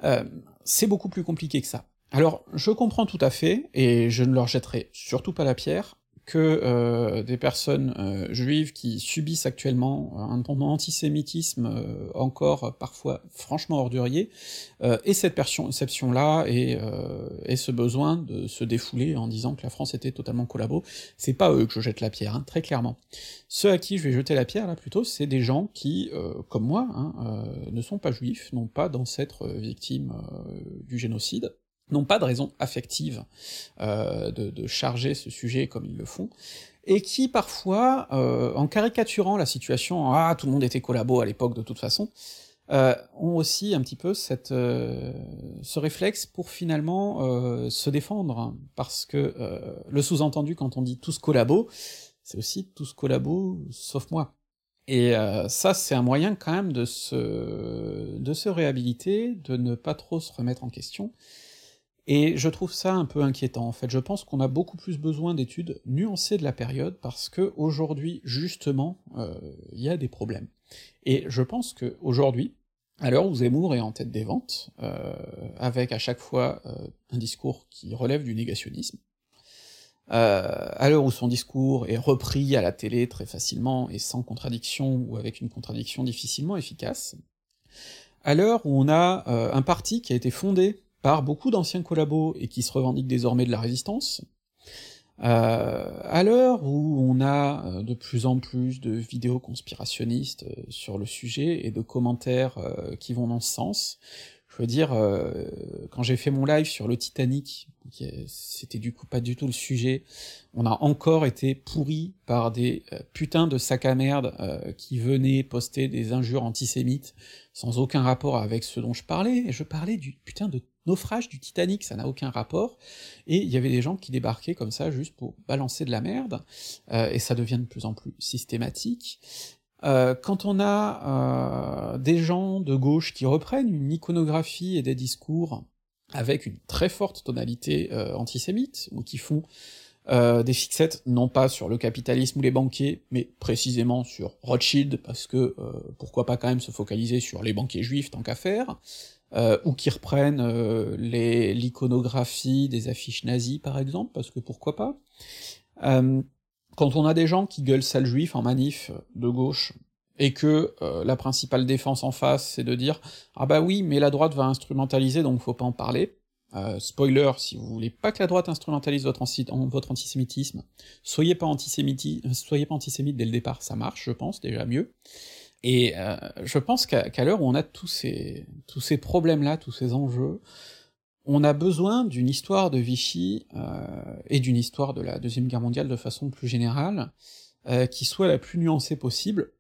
Euh, c'est beaucoup plus compliqué que ça. Alors, je comprends tout à fait, et je ne leur jetterai surtout pas la pierre, que euh, des personnes euh, juives qui subissent actuellement un, antisémitisme euh, encore parfois franchement ordurier, et cette perception-là et, et, ce besoin de se défouler en disant que la France était totalement collabo, c'est pas eux que je jette la pierre, hein, très clairement. Ceux à qui je vais jeter la pierre, là, plutôt, c'est des gens qui, comme moi, hein, ne sont pas juifs, n'ont pas d'ancêtres victimes du génocide, n'ont pas de raison affective euh, de, charger ce sujet comme ils le font, et qui parfois, euh, en caricaturant la situation, ah tout le monde était collabo à l'époque de toute façon, euh, ont aussi un petit peu cette, ce réflexe pour finalement se défendre, hein, parce que le sous-entendu quand on dit tous collabo, c'est aussi tous collabo sauf moi. Et ça, c'est un moyen quand même de se, de se réhabiliter, de ne pas trop se remettre en question, et je trouve ça un peu inquiétant, en fait. Je pense qu'on a beaucoup plus besoin d'études nuancées de la période, parce que aujourd'hui, justement, euh, il y a des problèmes. Et je pense que aujourd'hui, à l'heure où Zemmour est en tête des ventes, euh, avec à chaque fois euh, un discours qui relève du négationnisme, à l'heure où son discours est repris à la télé très facilement et sans contradiction, ou avec une contradiction difficilement efficace, à l'heure où on a un parti qui a été fondé par beaucoup d'anciens collabos et qui se revendiquent désormais de la résistance, euh, à l'heure où on a euh, de plus en plus de vidéos conspirationnistes euh, sur le sujet et de commentaires qui vont dans ce sens, Je veux dire, euh, quand j'ai fait mon live sur le Titanic, c'était du coup pas du tout le sujet, on a encore été pourri par des euh, putains de sacs à merde euh, qui venaient poster des injures antisémites sans aucun rapport avec ce dont je parlais, et je parlais du putain de naufrage du Titanic, ça n'a aucun rapport, et il y avait des gens qui débarquaient comme ça juste pour balancer de la merde, et ça devient de plus en plus systématique, euh, quand on a euh, des gens de gauche qui reprennent une iconographie et des discours avec une très forte tonalité euh, antisémite, ou qui font des fixettes non pas sur le capitalisme ou les banquiers, mais précisément sur Rothschild, parce que pourquoi pas quand même se focaliser sur les banquiers juifs tant qu'à faire, ou qui reprennent l'iconographie des affiches nazies par exemple, parce que pourquoi pas, quand on a des gens qui gueulent sale juif en manif de gauche, et que euh, la principale défense en face, c'est de dire « Ah bah oui, mais la droite va instrumentaliser, donc faut pas en parler euh, spoiler, si vous voulez pas que la droite instrumentalise votre, antisémitisme, soyez pas, soyez pas antisémite dès le départ, ça marche, je pense, déjà mieux. Et euh, je pense qu'à l'heure où on a tous ces, tous ces problèmes-là, tous ces enjeux, on a besoin d'une histoire de Vichy euh, et d'une histoire de la Deuxième Guerre mondiale de façon plus générale, euh, qui soit la plus nuancée possible,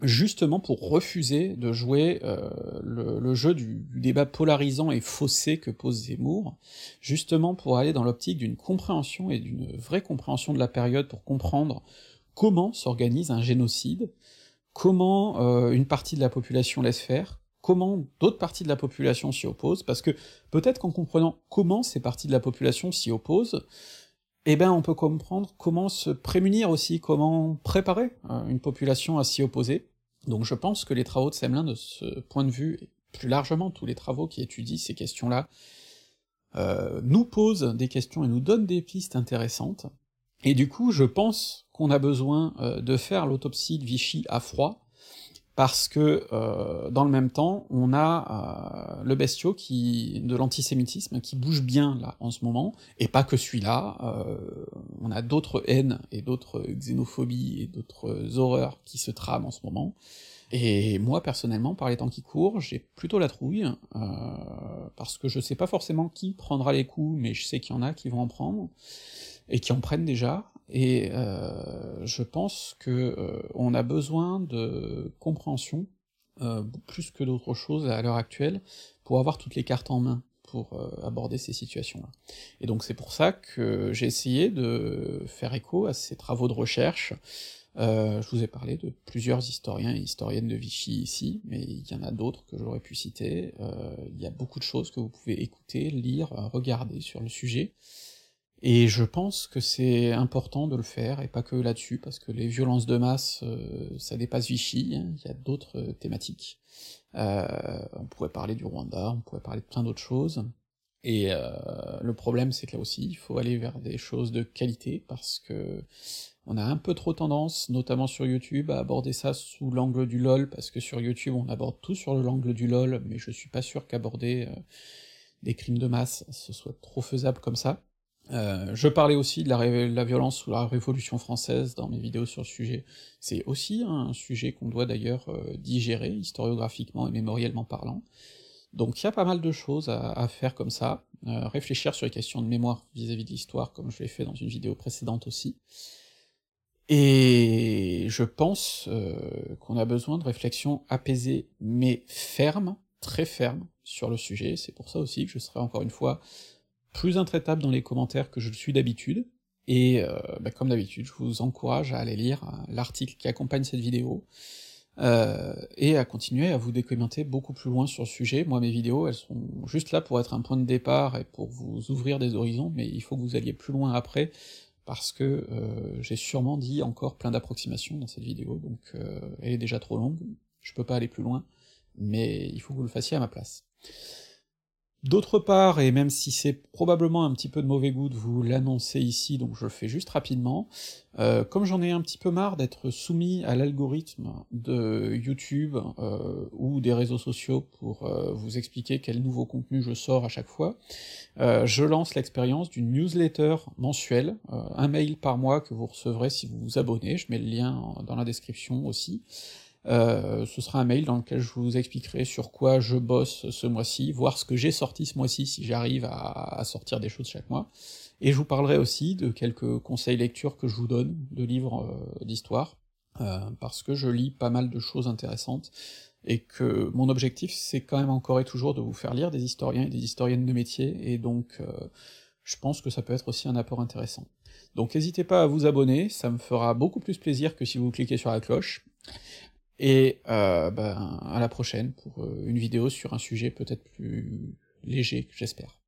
justement pour refuser de jouer euh, le, jeu du, débat polarisant et faussé que pose Zemmour, justement pour aller dans l'optique d'une compréhension et d'une vraie compréhension de la période pour comprendre comment s'organise un génocide, comment une partie de la population laisse faire, comment d'autres parties de la population s'y opposent, parce que peut-être qu'en comprenant comment ces parties de la population s'y opposent, eh ben on peut comprendre comment se prémunir aussi, comment préparer euh, une population à s'y opposer. Donc je pense que les travaux de Semelin, de ce point de vue, et plus largement tous les travaux qui étudient ces questions-là, euh, nous posent des questions et nous donnent des pistes intéressantes, et du coup je pense qu'on a besoin euh, de faire l'autopsie de Vichy à froid, parce que euh, dans le même temps, on a euh, le bestiau qui de l'antisémitisme qui bouge bien là en ce moment, et pas que celui-là. Euh, on a d'autres haines et d'autres xénophobies et d'autres horreurs qui se trament en ce moment. Et moi personnellement, par les temps qui courent, j'ai plutôt la trouille parce que je sais pas forcément qui prendra les coups, mais je sais qu'il y en a qui vont en prendre et qui en prennent déjà, et euh, je pense que euh, on a besoin de compréhension, euh, plus que d'autres choses à l'heure actuelle, pour avoir toutes les cartes en main pour aborder ces situations-là. Et donc c'est pour ça que j'ai essayé de faire écho à ces travaux de recherche, je vous ai parlé de plusieurs historiens et historiennes de Vichy ici, mais il y en a d'autres que j'aurais pu citer, il y a beaucoup de choses que vous pouvez écouter, lire, regarder sur le sujet, et je pense que c'est important de le faire, et pas que là-dessus, parce que les violences de masse, euh, ça dépasse Vichy, hein, il y a d'autres euh, thématiques. Euh, on pourrait parler du Rwanda, on pourrait parler de plein d'autres choses, et le problème c'est que là aussi, il faut aller vers des choses de qualité, parce que on a un peu trop tendance, notamment sur YouTube, à aborder ça sous l'angle du LOL, parce que sur YouTube on aborde tout sur l'angle du LOL, mais je suis pas sûr qu'aborder des crimes de masse, ce soit trop faisable comme ça. Euh, je parlais aussi de la, violence sous la Révolution française dans mes vidéos sur le sujet. C'est aussi un sujet qu'on doit d'ailleurs euh, digérer, historiographiquement et mémoriellement parlant. Donc il y a pas mal de choses à, faire comme ça, euh, réfléchir sur les questions de mémoire vis-à-vis de l'histoire, comme je l'ai fait dans une vidéo précédente aussi. Et je pense qu'on a besoin de réflexions apaisées mais fermes, très fermes, sur le sujet, c'est pour ça aussi que je serai encore une fois plus intraitable dans les commentaires que je le suis d'habitude, et euh, bah, comme d'habitude, je vous encourage à aller lire euh, l'article qui accompagne cette vidéo, euh, et à continuer à vous documenter beaucoup plus loin sur le sujet. Moi, mes vidéos, elles sont juste là pour être un point de départ et pour vous ouvrir des horizons, mais il faut que vous alliez plus loin après, parce que j'ai sûrement dit encore plein d'approximations dans cette vidéo, donc elle est déjà trop longue, je peux pas aller plus loin, mais il faut que vous le fassiez à ma place. D'autre part, et même si c'est probablement un petit peu de mauvais goût de vous l'annoncer ici, donc je le fais juste rapidement, euh, comme j'en ai un petit peu marre d'être soumis à l'algorithme de YouTube euh, ou des réseaux sociaux pour euh, vous expliquer quel nouveau contenu je sors à chaque fois, je lance l'expérience d'une newsletter mensuelle, un mail par mois que vous recevrez si vous vous abonnez, je mets le lien dans la description aussi, Euh, ce sera un mail dans lequel je vous expliquerai sur quoi je bosse ce mois-ci, voir ce que j'ai sorti ce mois-ci si j'arrive à, sortir des choses chaque mois, et je vous parlerai aussi de quelques conseils lecture que je vous donne, de livres euh, d'histoire, euh, parce que je lis pas mal de choses intéressantes, et que mon objectif c'est quand même encore et toujours de vous faire lire des historiens et des historiennes de métier, et donc euh, je pense que ça peut être aussi un apport intéressant. Donc n'hésitez pas à vous abonner, ça me fera beaucoup plus plaisir que si vous cliquez sur la cloche, et euh, ben, à la prochaine pour euh, une vidéo sur un sujet peut-être plus léger, j'espère.